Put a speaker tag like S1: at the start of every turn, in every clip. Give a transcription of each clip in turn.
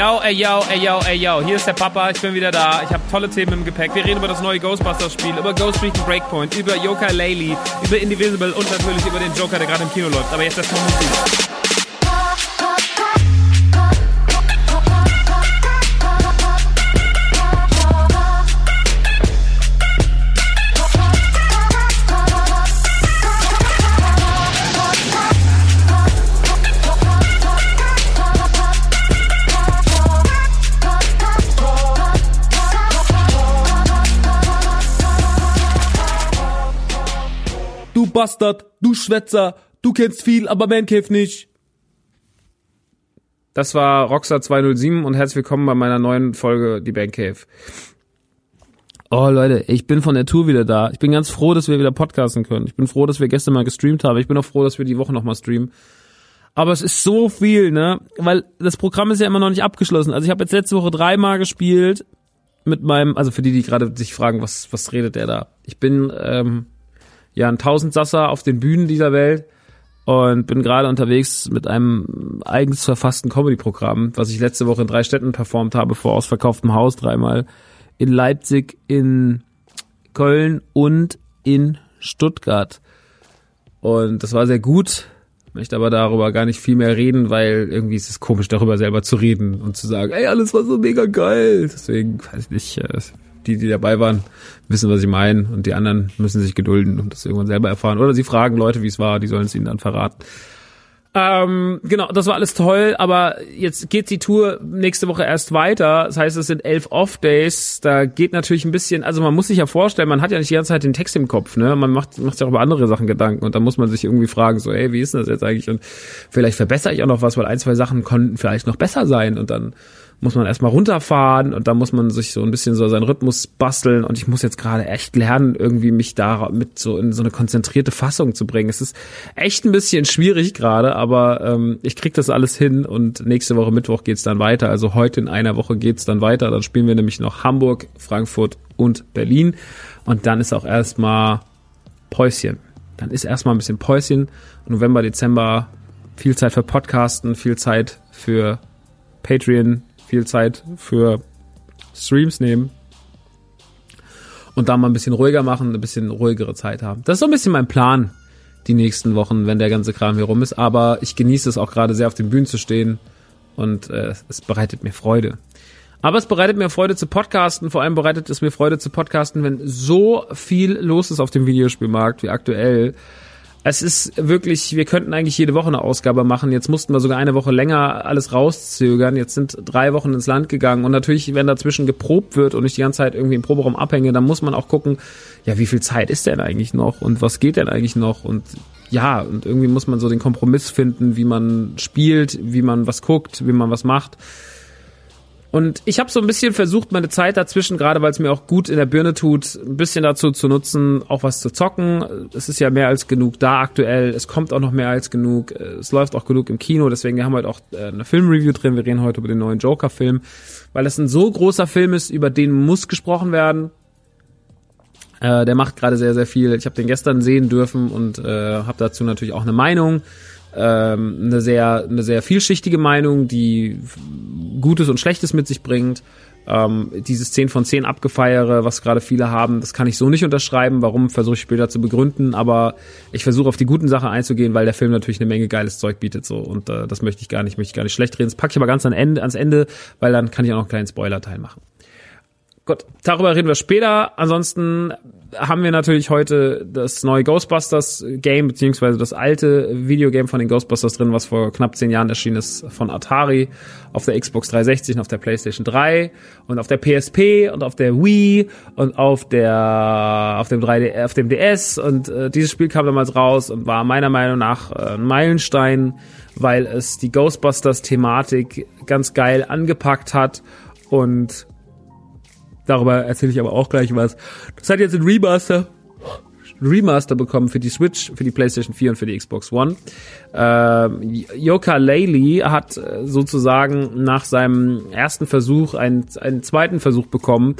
S1: Yo, ey yo, ey yo, ey yo, hier ist der Papa, ich bin wieder da. Ich habe tolle Themen im Gepäck. Wir reden über das neue Ghostbusters-Spiel, über Ghost Recon Breakpoint, über Yoka Laylee, über Indivisible und natürlich über den Joker, der gerade im Kino läuft. Aber jetzt erstmal Musik. Bastard, du Schwätzer, du kennst viel, aber Mancave nicht. Das war Rockstar 207 und herzlich willkommen bei meiner neuen Folge, die Mancave. Oh Leute, ich bin von der Tour wieder da. Ich bin ganz froh, dass wir wieder podcasten können. Ich bin froh, dass wir gestern mal gestreamt haben. Ich bin auch froh, dass wir die Woche nochmal streamen. Aber es ist so viel, ne? Weil das Programm ist ja immer noch nicht abgeschlossen. Also ich habe jetzt letzte Woche dreimal gespielt mit meinem, also für die, die gerade sich fragen, was, was redet der da? Ich bin ähm, ja ein Tausendsasser auf den Bühnen dieser Welt und bin gerade unterwegs mit einem eigens verfassten Comedy-Programm, was ich letzte Woche in drei Städten performt habe, vor ausverkauftem Haus dreimal. In Leipzig, in Köln und in Stuttgart. Und das war sehr gut. Möchte aber darüber gar nicht viel mehr reden, weil irgendwie ist es komisch, darüber selber zu reden und zu sagen, ey, alles war so mega geil. Deswegen, weiß ich nicht, äh, die, die dabei waren, wissen, was ich meine. Und die anderen müssen sich gedulden und das irgendwann selber erfahren. Oder sie fragen Leute, wie es war, die sollen es ihnen dann verraten. Ähm, genau, das war alles toll, aber jetzt geht die Tour nächste Woche erst weiter. Das heißt, es sind elf Off-Days. Da geht natürlich ein bisschen, also man muss sich ja vorstellen, man hat ja nicht die ganze Zeit den Text im Kopf, ne? Man macht, macht sich auch über andere Sachen Gedanken und da muss man sich irgendwie fragen, so, ey, wie ist denn das jetzt eigentlich? Und vielleicht verbessere ich auch noch was, weil ein, zwei Sachen konnten vielleicht noch besser sein und dann muss man erstmal runterfahren und da muss man sich so ein bisschen so seinen Rhythmus basteln und ich muss jetzt gerade echt lernen, irgendwie mich da mit so in so eine konzentrierte Fassung zu bringen. Es ist echt ein bisschen schwierig gerade, aber ähm, ich krieg das alles hin und nächste Woche Mittwoch geht's dann weiter. Also heute in einer Woche geht's dann weiter. Dann spielen wir nämlich noch Hamburg, Frankfurt und Berlin und dann ist auch erstmal Päuschen. Dann ist erstmal ein bisschen Päuschen. November, Dezember viel Zeit für Podcasten, viel Zeit für Patreon, viel Zeit für Streams nehmen und da mal ein bisschen ruhiger machen, ein bisschen ruhigere Zeit haben. Das ist so ein bisschen mein Plan die nächsten Wochen, wenn der ganze Kram hier rum ist. Aber ich genieße es auch gerade sehr, auf den Bühnen zu stehen und äh, es bereitet mir Freude. Aber es bereitet mir Freude zu podcasten. Vor allem bereitet es mir Freude zu podcasten, wenn so viel los ist auf dem Videospielmarkt wie aktuell es ist wirklich, wir könnten eigentlich jede Woche eine Ausgabe machen. Jetzt mussten wir sogar eine Woche länger alles rauszögern. Jetzt sind drei Wochen ins Land gegangen. Und natürlich, wenn dazwischen geprobt wird und ich die ganze Zeit irgendwie im Proberaum abhänge, dann muss man auch gucken, ja, wie viel Zeit ist denn eigentlich noch und was geht denn eigentlich noch? Und ja, und irgendwie muss man so den Kompromiss finden, wie man spielt, wie man was guckt, wie man was macht. Und ich habe so ein bisschen versucht, meine Zeit dazwischen, gerade weil es mir auch gut in der Birne tut, ein bisschen dazu zu nutzen, auch was zu zocken. Es ist ja mehr als genug da aktuell. Es kommt auch noch mehr als genug. Es läuft auch genug im Kino. Deswegen haben wir heute auch äh, eine Filmreview drin. Wir reden heute über den neuen Joker-Film, weil es ein so großer Film ist, über den muss gesprochen werden. Äh, der macht gerade sehr, sehr viel. Ich habe den gestern sehen dürfen und äh, habe dazu natürlich auch eine Meinung ähm, eine sehr eine sehr vielschichtige Meinung, die Gutes und Schlechtes mit sich bringt. Ähm, dieses 10 von 10 abgefeiere, was gerade viele haben, das kann ich so nicht unterschreiben. Warum, versuche ich später zu begründen. Aber ich versuche auf die guten Sachen einzugehen, weil der Film natürlich eine Menge geiles Zeug bietet. so Und äh, das möchte ich gar nicht, möchte ich gar nicht schlecht reden. Das packe ich aber ganz ans Ende, ans Ende, weil dann kann ich auch noch einen kleinen Spoiler-Teil machen. Gut, darüber reden wir später. Ansonsten haben wir natürlich heute das neue Ghostbusters Game, beziehungsweise das alte Videogame von den Ghostbusters drin, was vor knapp zehn Jahren erschienen ist von Atari auf der Xbox 360 und auf der PlayStation 3 und auf der PSP und auf der Wii und auf der auf dem 3D, auf dem DS und äh, dieses Spiel kam damals raus und war meiner Meinung nach äh, ein Meilenstein, weil es die Ghostbusters Thematik ganz geil angepackt hat und Darüber erzähle ich aber auch gleich was. Das hat jetzt ein Remaster Remaster bekommen für die Switch, für die PlayStation 4 und für die Xbox One. Ähm, Yoka Laylee hat äh, sozusagen nach seinem ersten Versuch einen, einen zweiten Versuch bekommen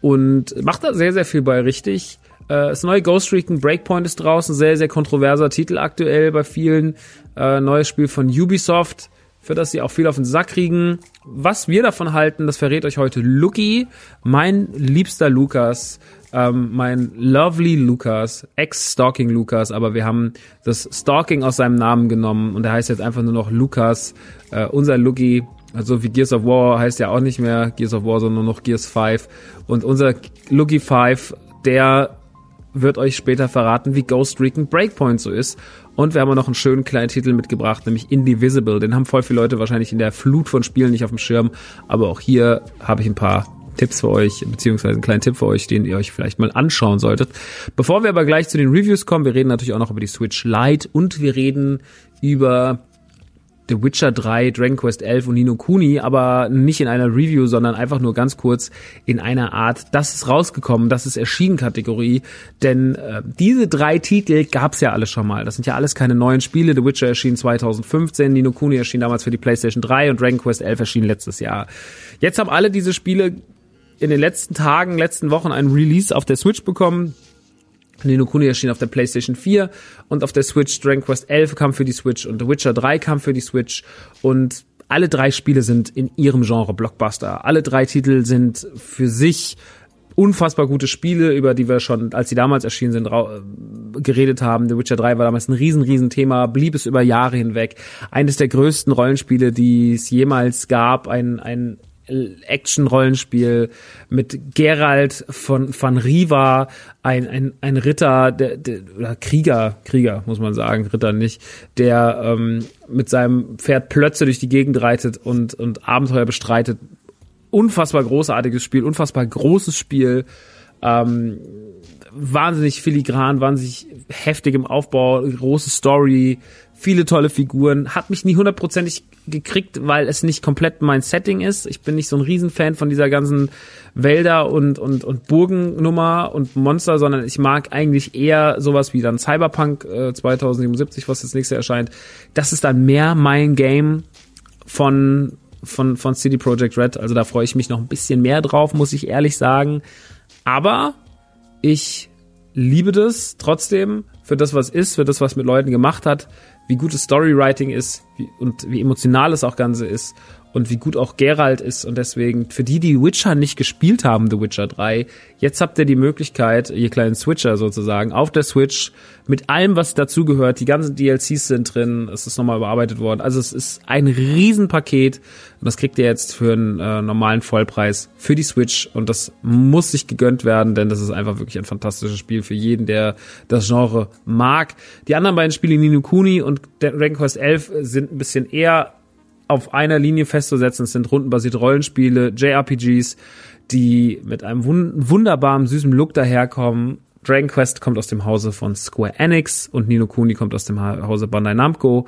S1: und macht da sehr, sehr viel bei richtig. Äh, das neue Ghost Recon Breakpoint ist draußen, sehr, sehr kontroverser Titel aktuell bei vielen. Äh, neues Spiel von Ubisoft für das sie auch viel auf den Sack kriegen. Was wir davon halten, das verrät euch heute Lucky, mein liebster Lukas, ähm, mein lovely Lukas, ex-Stalking Lukas, aber wir haben das Stalking aus seinem Namen genommen und er heißt jetzt einfach nur noch Lukas, äh, unser Lucky. Also wie Gears of War heißt ja auch nicht mehr Gears of War, sondern nur noch Gears 5. Und unser Lucky 5, der wird euch später verraten, wie Ghost Recon Breakpoint so ist. Und wir haben auch noch einen schönen kleinen Titel mitgebracht, nämlich Indivisible. Den haben voll viele Leute wahrscheinlich in der Flut von Spielen nicht auf dem Schirm. Aber auch hier habe ich ein paar Tipps für euch, beziehungsweise einen kleinen Tipp für euch, den ihr euch vielleicht mal anschauen solltet. Bevor wir aber gleich zu den Reviews kommen, wir reden natürlich auch noch über die Switch Lite und wir reden über The Witcher 3, Dragon Quest 11 und Nino Kuni, aber nicht in einer Review, sondern einfach nur ganz kurz in einer Art, das ist rausgekommen, das ist erschienen Kategorie, denn äh, diese drei Titel gab's ja alle schon mal. Das sind ja alles keine neuen Spiele. The Witcher erschien 2015, Nino Kuni erschien damals für die PlayStation 3 und Dragon Quest 11 erschien letztes Jahr. Jetzt haben alle diese Spiele in den letzten Tagen, letzten Wochen einen Release auf der Switch bekommen. Nino Kuni erschien auf der PlayStation 4 und auf der Switch. Dragon Quest 11 kam für die Switch und The Witcher 3 kam für die Switch und alle drei Spiele sind in ihrem Genre Blockbuster. Alle drei Titel sind für sich unfassbar gute Spiele, über die wir schon, als sie damals erschienen sind, geredet haben. The Witcher 3 war damals ein riesen, riesen Thema, blieb es über Jahre hinweg. Eines der größten Rollenspiele, die es jemals gab, ein, ein Action-Rollenspiel mit Geralt von, von Riva, ein, ein, ein Ritter, der, der, oder Krieger, Krieger muss man sagen, Ritter nicht, der ähm, mit seinem Pferd Plötze durch die Gegend reitet und, und Abenteuer bestreitet. Unfassbar großartiges Spiel, unfassbar großes Spiel. Ähm, wahnsinnig filigran, wahnsinnig heftig im Aufbau, große Story, viele tolle Figuren, hat mich nie hundertprozentig gekriegt, weil es nicht komplett mein Setting ist. Ich bin nicht so ein Riesenfan von dieser ganzen Wälder und, und, und Burgennummer und Monster, sondern ich mag eigentlich eher sowas wie dann Cyberpunk äh, 2077, was das nächste erscheint. Das ist dann mehr mein Game von, von, von City Project Red. Also da freue ich mich noch ein bisschen mehr drauf, muss ich ehrlich sagen. Aber ich liebe das trotzdem für das, was ist, für das, was mit Leuten gemacht hat wie gutes Storywriting ist wie, und wie emotional es auch Ganze ist und wie gut auch Geralt ist. Und deswegen, für die, die Witcher nicht gespielt haben, The Witcher 3, jetzt habt ihr die Möglichkeit, ihr kleinen Switcher sozusagen, auf der Switch mit allem, was dazugehört. Die ganzen DLCs sind drin, es ist nochmal überarbeitet worden. Also es ist ein Riesenpaket und das kriegt ihr jetzt für einen äh, normalen Vollpreis für die Switch und das muss sich gegönnt werden, denn das ist einfach wirklich ein fantastisches Spiel für jeden, der das Genre mag. Die anderen beiden Spiele, Nino Kuni und Dragon Quest 11, sind ein bisschen eher auf einer Linie festzusetzen. Es sind rundenbasierte Rollenspiele, JRPGs, die mit einem wun wunderbaren, süßen Look daherkommen. Dragon Quest kommt aus dem Hause von Square Enix und Nino Kuni kommt aus dem Hause Bandai Namco.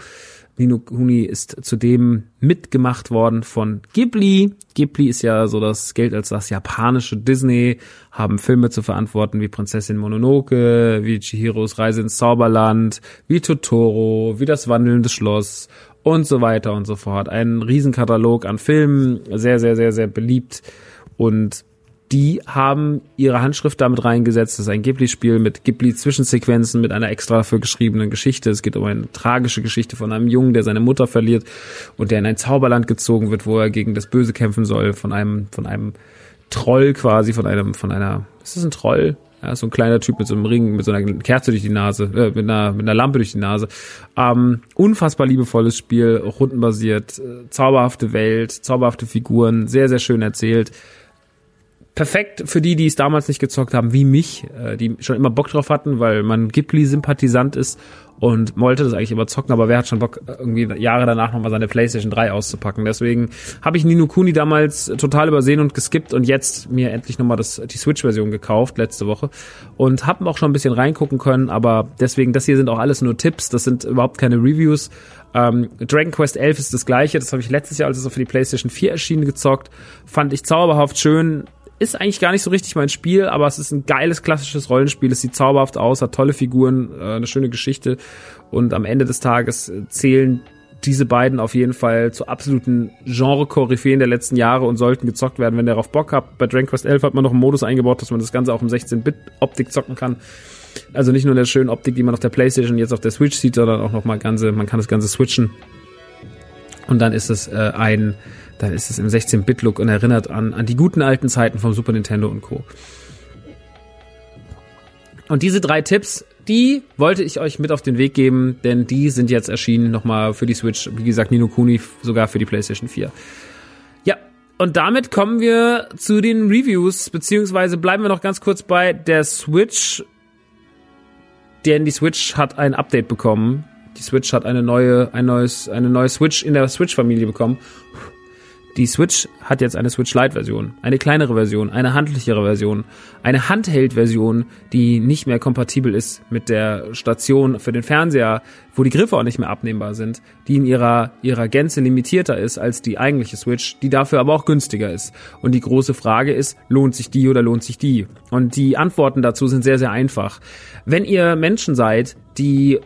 S1: Nino Kuni ist zudem mitgemacht worden von Ghibli. Ghibli ist ja so das Geld als das japanische Disney, haben Filme zu verantworten wie Prinzessin Mononoke, wie Chihiros Reise ins Zauberland, wie Totoro, wie das wandelnde Schloss und so weiter und so fort. Ein Riesenkatalog an Filmen, sehr, sehr, sehr, sehr beliebt. Und die haben ihre Handschrift damit reingesetzt. Das ist ein Ghibli-Spiel mit Ghibli-Zwischensequenzen, mit einer extra für geschriebenen Geschichte. Es geht um eine tragische Geschichte von einem Jungen, der seine Mutter verliert und der in ein Zauberland gezogen wird, wo er gegen das Böse kämpfen soll, von einem, von einem Troll quasi, von einem, von einer, ist das ein Troll? Ja, so ein kleiner Typ mit so einem Ring, mit so einer Kerze durch die Nase, äh, mit einer, mit einer Lampe durch die Nase. Ähm, unfassbar liebevolles Spiel, rundenbasiert, äh, zauberhafte Welt, zauberhafte Figuren, sehr, sehr schön erzählt perfekt für die, die es damals nicht gezockt haben, wie mich, äh, die schon immer Bock drauf hatten, weil man Ghibli-Sympathisant ist und wollte das eigentlich immer zocken, aber wer hat schon Bock, irgendwie Jahre danach nochmal seine PlayStation 3 auszupacken? Deswegen habe ich Nino Kuni damals total übersehen und geskippt und jetzt mir endlich nochmal das, die Switch-Version gekauft, letzte Woche. Und habe auch schon ein bisschen reingucken können, aber deswegen, das hier sind auch alles nur Tipps, das sind überhaupt keine Reviews. Ähm, Dragon Quest 11 ist das gleiche, das habe ich letztes Jahr, als es auf die PlayStation 4 erschienen, gezockt. Fand ich zauberhaft schön, ist eigentlich gar nicht so richtig mein Spiel, aber es ist ein geiles klassisches Rollenspiel. Es sieht zauberhaft aus, hat tolle Figuren, äh, eine schöne Geschichte und am Ende des Tages zählen diese beiden auf jeden Fall zu absoluten Genre-Koryphäen der letzten Jahre und sollten gezockt werden, wenn ihr darauf Bock habt. Bei Dragon Quest 11 hat man noch einen Modus eingebaut, dass man das Ganze auch im 16-Bit-Optik zocken kann. Also nicht nur in der schönen Optik, die man auf der Playstation jetzt auf der Switch sieht, sondern auch noch mal ganze, man kann das Ganze switchen. Und dann ist es äh, ein dann ist es im 16-Bit-Look und erinnert an, an die guten alten Zeiten vom Super Nintendo und Co. Und diese drei Tipps, die wollte ich euch mit auf den Weg geben, denn die sind jetzt erschienen nochmal für die Switch, wie gesagt, Nino Kuni sogar für die PlayStation 4. Ja, und damit kommen wir zu den Reviews, beziehungsweise bleiben wir noch ganz kurz bei der Switch, denn die Switch hat ein Update bekommen. Die Switch hat eine neue, ein neues, eine neue Switch in der Switch-Familie bekommen. Die Switch hat jetzt eine Switch Lite Version, eine kleinere Version, eine handlichere Version, eine Handheld Version, die nicht mehr kompatibel ist mit der Station für den Fernseher, wo die Griffe auch nicht mehr abnehmbar sind, die in ihrer, ihrer Gänze limitierter ist als die eigentliche Switch, die dafür aber auch günstiger ist. Und die große Frage ist, lohnt sich die oder lohnt sich die? Und die Antworten dazu sind sehr, sehr einfach. Wenn ihr Menschen seid, die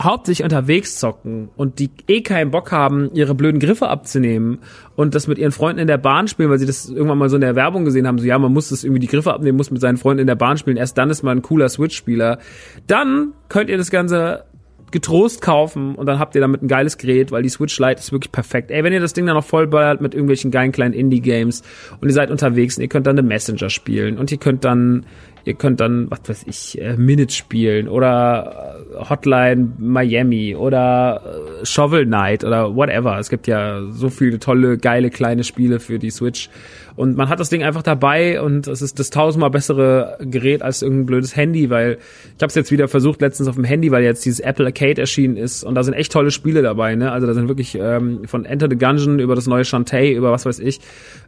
S1: hauptsächlich unterwegs zocken und die eh keinen Bock haben, ihre blöden Griffe abzunehmen und das mit ihren Freunden in der Bahn spielen, weil sie das irgendwann mal so in der Werbung gesehen haben, so ja, man muss das irgendwie die Griffe abnehmen, muss mit seinen Freunden in der Bahn spielen, erst dann ist man ein cooler Switch-Spieler. Dann könnt ihr das Ganze getrost kaufen und dann habt ihr damit ein geiles Gerät, weil die Switch Lite ist wirklich perfekt. Ey, wenn ihr das Ding dann noch vollballert mit irgendwelchen geilen kleinen Indie-Games und ihr seid unterwegs und ihr könnt dann eine Messenger spielen und ihr könnt dann Ihr könnt dann, was weiß ich, äh, Minute spielen oder äh, Hotline Miami oder äh, Shovel Knight oder whatever. Es gibt ja so viele tolle, geile kleine Spiele für die Switch. Und man hat das Ding einfach dabei und es ist das tausendmal bessere Gerät als irgendein blödes Handy, weil ich habe es jetzt wieder versucht letztens auf dem Handy, weil jetzt dieses Apple Arcade erschienen ist und da sind echt tolle Spiele dabei. Ne? Also da sind wirklich ähm, von Enter the Gungeon über das neue Shantae über was weiß ich,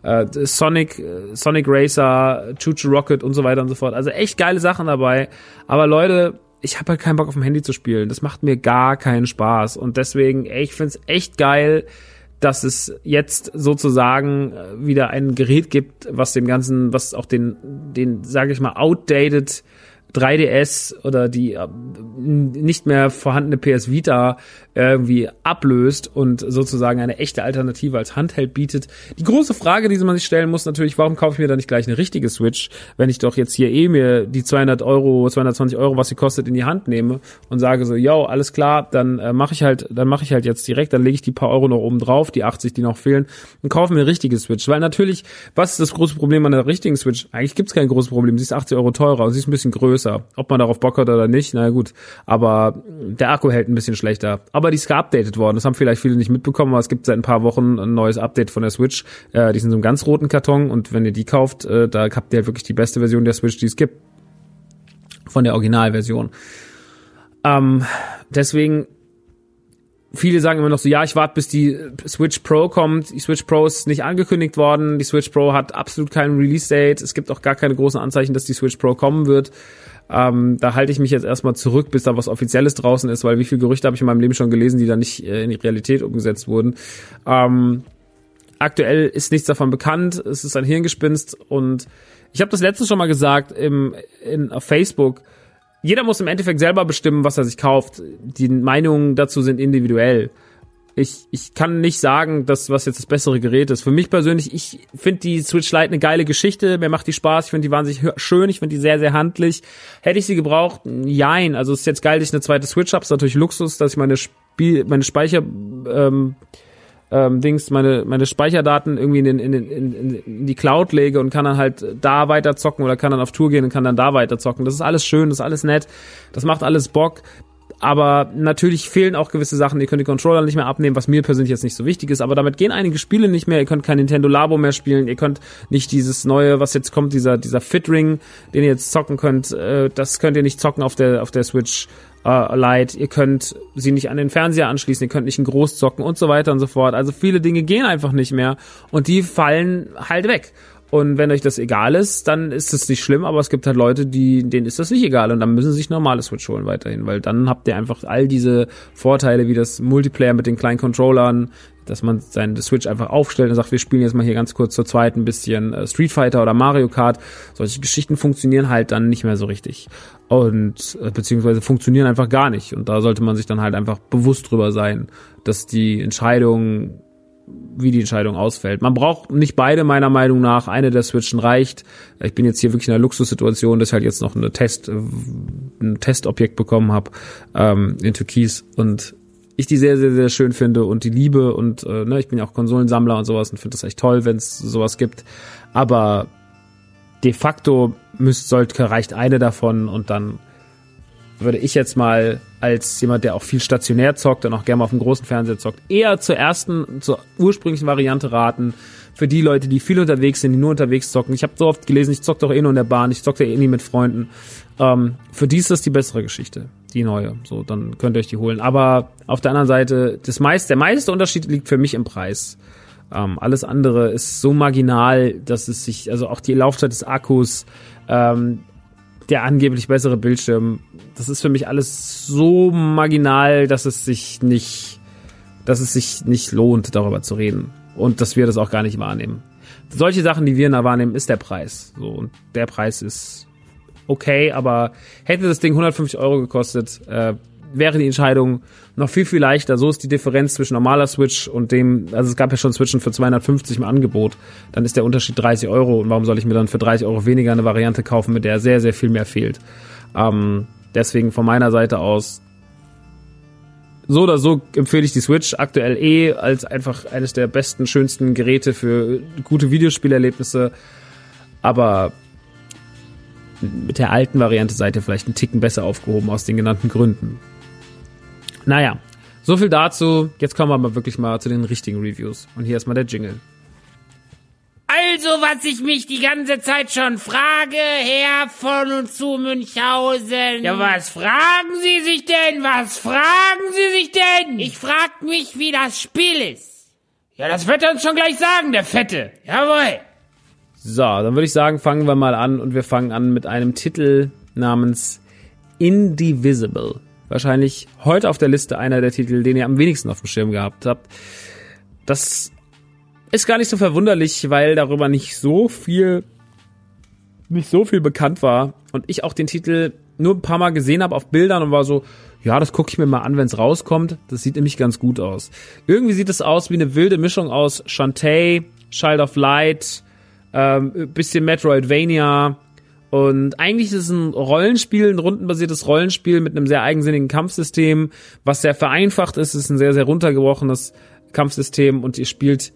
S1: äh, Sonic, Sonic Racer, Choo Choo Rocket und so weiter und so fort. Also echt geile Sachen dabei. Aber Leute, ich habe halt keinen Bock auf dem Handy zu spielen. Das macht mir gar keinen Spaß. Und deswegen, ey, ich find's echt geil, dass es jetzt sozusagen äh, wieder ein Gerät gibt, was dem Ganzen, was auch den, den, sage ich mal, outdated 3DS oder die äh, nicht mehr vorhandene PS Vita irgendwie ablöst und sozusagen eine echte Alternative als Handheld bietet. Die große Frage, die man sich stellen muss, natürlich, warum kaufe ich mir da nicht gleich eine richtige Switch, wenn ich doch jetzt hier eh mir die 200 Euro, 220 Euro, was sie kostet, in die Hand nehme und sage so, yo, alles klar, dann äh, mache ich halt, dann mache ich halt jetzt direkt, dann lege ich die paar Euro noch oben drauf, die 80, die noch fehlen, und kaufe mir eine richtige Switch. Weil natürlich, was ist das große Problem an der richtigen Switch? Eigentlich gibt's kein großes Problem. Sie ist 80 Euro teurer und sie ist ein bisschen größer. Ob man darauf Bock hat oder nicht, na gut. Aber der Akku hält ein bisschen schlechter. Aber die ist geupdatet worden. Das haben vielleicht viele nicht mitbekommen, aber es gibt seit ein paar Wochen ein neues Update von der Switch. Äh, die sind so einem ganz roten Karton und wenn ihr die kauft, äh, da habt ihr halt wirklich die beste Version der Switch, die es gibt. Von der Originalversion. Ähm, deswegen viele sagen immer noch so, ja, ich warte, bis die Switch Pro kommt. Die Switch Pro ist nicht angekündigt worden. Die Switch Pro hat absolut keinen Release-Date. Es gibt auch gar keine großen Anzeichen, dass die Switch Pro kommen wird. Ähm, da halte ich mich jetzt erstmal zurück, bis da was Offizielles draußen ist, weil wie viele Gerüchte habe ich in meinem Leben schon gelesen, die da nicht äh, in die Realität umgesetzt wurden. Ähm, aktuell ist nichts davon bekannt. Es ist ein Hirngespinst und ich habe das letztens schon mal gesagt im, in, auf Facebook. Jeder muss im Endeffekt selber bestimmen, was er sich kauft. Die Meinungen dazu sind individuell ich, ich kann nicht sagen, dass was jetzt das bessere Gerät ist. Für mich persönlich, ich finde die Switch Lite eine geile Geschichte. Mir macht die Spaß. Ich finde die wahnsinnig schön. Ich finde die sehr, sehr handlich. Hätte ich sie gebraucht? Jein. Also es ist jetzt geil, dass ich eine zweite Switch habe. Ist natürlich Luxus, dass ich meine Spiel, meine Speicher, ähm, ähm, Dings, meine, meine Speicherdaten irgendwie in, den, in, den, in, in die Cloud lege und kann dann halt da weiter zocken oder kann dann auf Tour gehen und kann dann da weiter zocken. Das ist alles schön, das ist alles nett, das macht alles Bock aber natürlich fehlen auch gewisse Sachen. Ihr könnt die Controller nicht mehr abnehmen, was mir persönlich jetzt nicht so wichtig ist. Aber damit gehen einige Spiele nicht mehr. Ihr könnt kein Nintendo Labo mehr spielen. Ihr könnt nicht dieses neue, was jetzt kommt, dieser dieser Fit Ring, den ihr jetzt zocken könnt. Äh, das könnt ihr nicht zocken auf der auf der Switch äh, Lite. Ihr könnt sie nicht an den Fernseher anschließen. Ihr könnt nicht in groß zocken und so weiter und so fort. Also viele Dinge gehen einfach nicht mehr und die fallen halt weg. Und wenn euch das egal ist, dann ist es nicht schlimm, aber es gibt halt Leute, die, denen ist das nicht egal und dann müssen sie sich normale Switch holen weiterhin, weil dann habt ihr einfach all diese Vorteile wie das Multiplayer mit den kleinen Controllern, dass man seine Switch einfach aufstellt und sagt, wir spielen jetzt mal hier ganz kurz zur zweiten bisschen äh, Street Fighter oder Mario Kart. Solche Geschichten funktionieren halt dann nicht mehr so richtig. Und äh, beziehungsweise funktionieren einfach gar nicht. Und da sollte man sich dann halt einfach bewusst drüber sein, dass die Entscheidung wie die Entscheidung ausfällt. Man braucht nicht beide meiner Meinung nach. Eine der Switchen reicht. Ich bin jetzt hier wirklich in einer Luxussituation, dass ich halt jetzt noch eine Test, ein Testobjekt bekommen habe ähm, in Türkis und ich die sehr, sehr, sehr schön finde und die liebe und äh, ne, ich bin ja auch Konsolensammler und sowas und finde das echt toll, wenn es sowas gibt. Aber de facto müsst, sollte, reicht eine davon und dann würde ich jetzt mal als jemand, der auch viel stationär zockt und auch gerne mal auf dem großen Fernseher zockt, eher zur ersten, zur ursprünglichen Variante raten. Für die Leute, die viel unterwegs sind, die nur unterwegs zocken. Ich habe so oft gelesen, ich zock doch eh nur in der Bahn, ich zock da eh nie mit Freunden. Ähm, für die ist das die bessere Geschichte, die neue. So, dann könnt ihr euch die holen. Aber auf der anderen Seite, das meiste, der meiste Unterschied liegt für mich im Preis. Ähm, alles andere ist so marginal, dass es sich, also auch die Laufzeit des Akkus, ähm, der angeblich bessere Bildschirm. Das ist für mich alles so marginal, dass es sich nicht, dass es sich nicht lohnt, darüber zu reden. Und dass wir das auch gar nicht wahrnehmen. Solche Sachen, die wir da wahrnehmen, ist der Preis. So, und der Preis ist okay, aber hätte das Ding 150 Euro gekostet, äh, wäre die Entscheidung noch viel, viel leichter. So ist die Differenz zwischen normaler Switch und dem, also es gab ja schon Switchen für 250 im Angebot. Dann ist der Unterschied 30 Euro. Und warum soll ich mir dann für 30 Euro weniger eine Variante kaufen, mit der sehr, sehr viel mehr fehlt? Ähm, deswegen von meiner Seite aus, so oder so empfehle ich die Switch aktuell eh als einfach eines der besten, schönsten Geräte für gute Videospielerlebnisse. Aber mit der alten Variante seid ihr vielleicht einen Ticken besser aufgehoben aus den genannten Gründen. Naja, so viel dazu. Jetzt kommen wir aber wirklich mal zu den richtigen Reviews. Und hier ist mal der Jingle.
S2: Also, was ich mich die ganze Zeit schon frage, Herr von und zu Münchhausen. Ja, was fragen Sie sich denn? Was fragen Sie sich denn? Ich frag mich, wie das Spiel ist. Ja, das wird er uns schon gleich sagen, der Fette. Jawohl.
S1: So, dann würde ich sagen, fangen wir mal an und wir fangen an mit einem Titel namens Indivisible. Wahrscheinlich heute auf der Liste einer der Titel, den ihr am wenigsten auf dem Schirm gehabt habt. Das ist gar nicht so verwunderlich, weil darüber nicht so viel nicht so viel bekannt war und ich auch den Titel nur ein paar Mal gesehen habe auf Bildern und war so, ja, das gucke ich mir mal an, wenn es rauskommt. Das sieht nämlich ganz gut aus. Irgendwie sieht es aus wie eine wilde Mischung aus Shantae, Child of Light, ähm, bisschen Metroidvania. Und eigentlich ist es ein Rollenspiel, ein rundenbasiertes Rollenspiel mit einem sehr eigensinnigen Kampfsystem, was sehr vereinfacht ist. Es ist ein sehr, sehr runtergebrochenes Kampfsystem und ihr spielt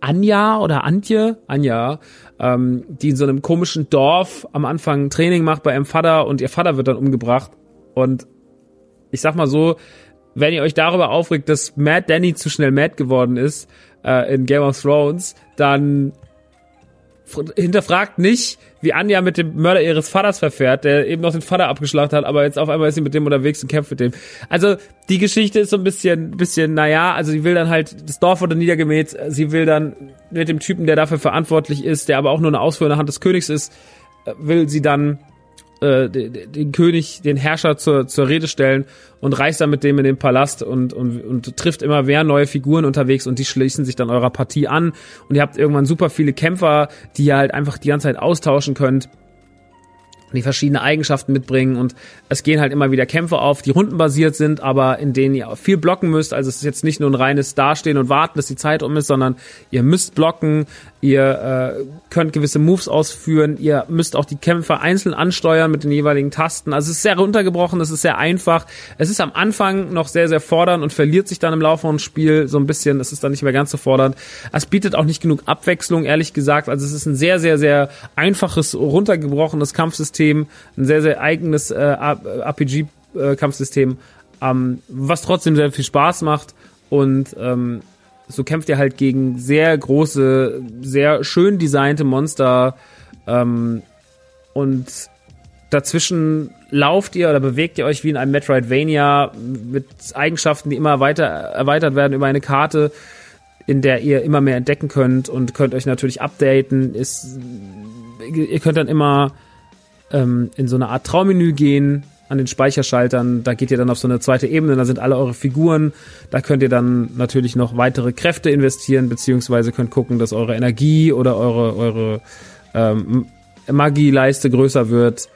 S1: Anja oder Antje, Anja, ähm, die in so einem komischen Dorf am Anfang Training macht bei ihrem Vater und ihr Vater wird dann umgebracht. Und ich sag mal so, wenn ihr euch darüber aufregt, dass Matt Danny zu schnell Matt geworden ist äh, in Game of Thrones, dann hinterfragt nicht, wie Anja mit dem Mörder ihres Vaters verfährt, der eben noch den Vater abgeschlacht hat, aber jetzt auf einmal ist sie mit dem unterwegs und kämpft mit dem. Also die Geschichte ist so ein bisschen, bisschen, naja, also sie will dann halt, das Dorf wurde niedergemäht, sie will dann mit dem Typen, der dafür verantwortlich ist, der aber auch nur eine ausführende Hand des Königs ist, äh, will sie dann äh, den König, den Herrscher zur, zur Rede stellen und reist dann mit dem in den Palast und, und, und trifft immer mehr neue Figuren unterwegs und die schließen sich dann eurer Partie an. Und ihr habt irgendwann super viele Kämpfer, die ihr halt einfach die ganze Zeit austauschen könnt die verschiedene Eigenschaften mitbringen. Und es gehen halt immer wieder Kämpfe auf, die rundenbasiert sind, aber in denen ihr viel blocken müsst. Also es ist jetzt nicht nur ein reines Dastehen und Warten, dass die Zeit um ist, sondern ihr müsst blocken, ihr äh, könnt gewisse Moves ausführen, ihr müsst auch die Kämpfe einzeln ansteuern mit den jeweiligen Tasten. Also es ist sehr runtergebrochen, es ist sehr einfach. Es ist am Anfang noch sehr, sehr fordernd und verliert sich dann im Laufe des Spiels so ein bisschen. Es ist dann nicht mehr ganz so fordernd. Es bietet auch nicht genug Abwechslung, ehrlich gesagt. Also es ist ein sehr, sehr, sehr einfaches, runtergebrochenes Kampfsystem, ein sehr, sehr eigenes äh, RPG-Kampfsystem, äh, ähm, was trotzdem sehr viel Spaß macht und ähm, so kämpft ihr halt gegen sehr große, sehr schön designte Monster ähm, und dazwischen lauft ihr oder bewegt ihr euch wie in einem Metroidvania mit Eigenschaften, die immer weiter erweitert werden über eine Karte, in der ihr immer mehr entdecken könnt und könnt euch natürlich updaten. Ist, ihr könnt dann immer ähm, in so eine Art Traummenü gehen, an den Speicherschaltern. Da geht ihr dann auf so eine zweite Ebene, da sind alle eure Figuren. Da könnt ihr dann natürlich noch weitere Kräfte investieren, beziehungsweise könnt gucken, dass eure Energie oder eure, eure ähm, Magieleiste größer wird.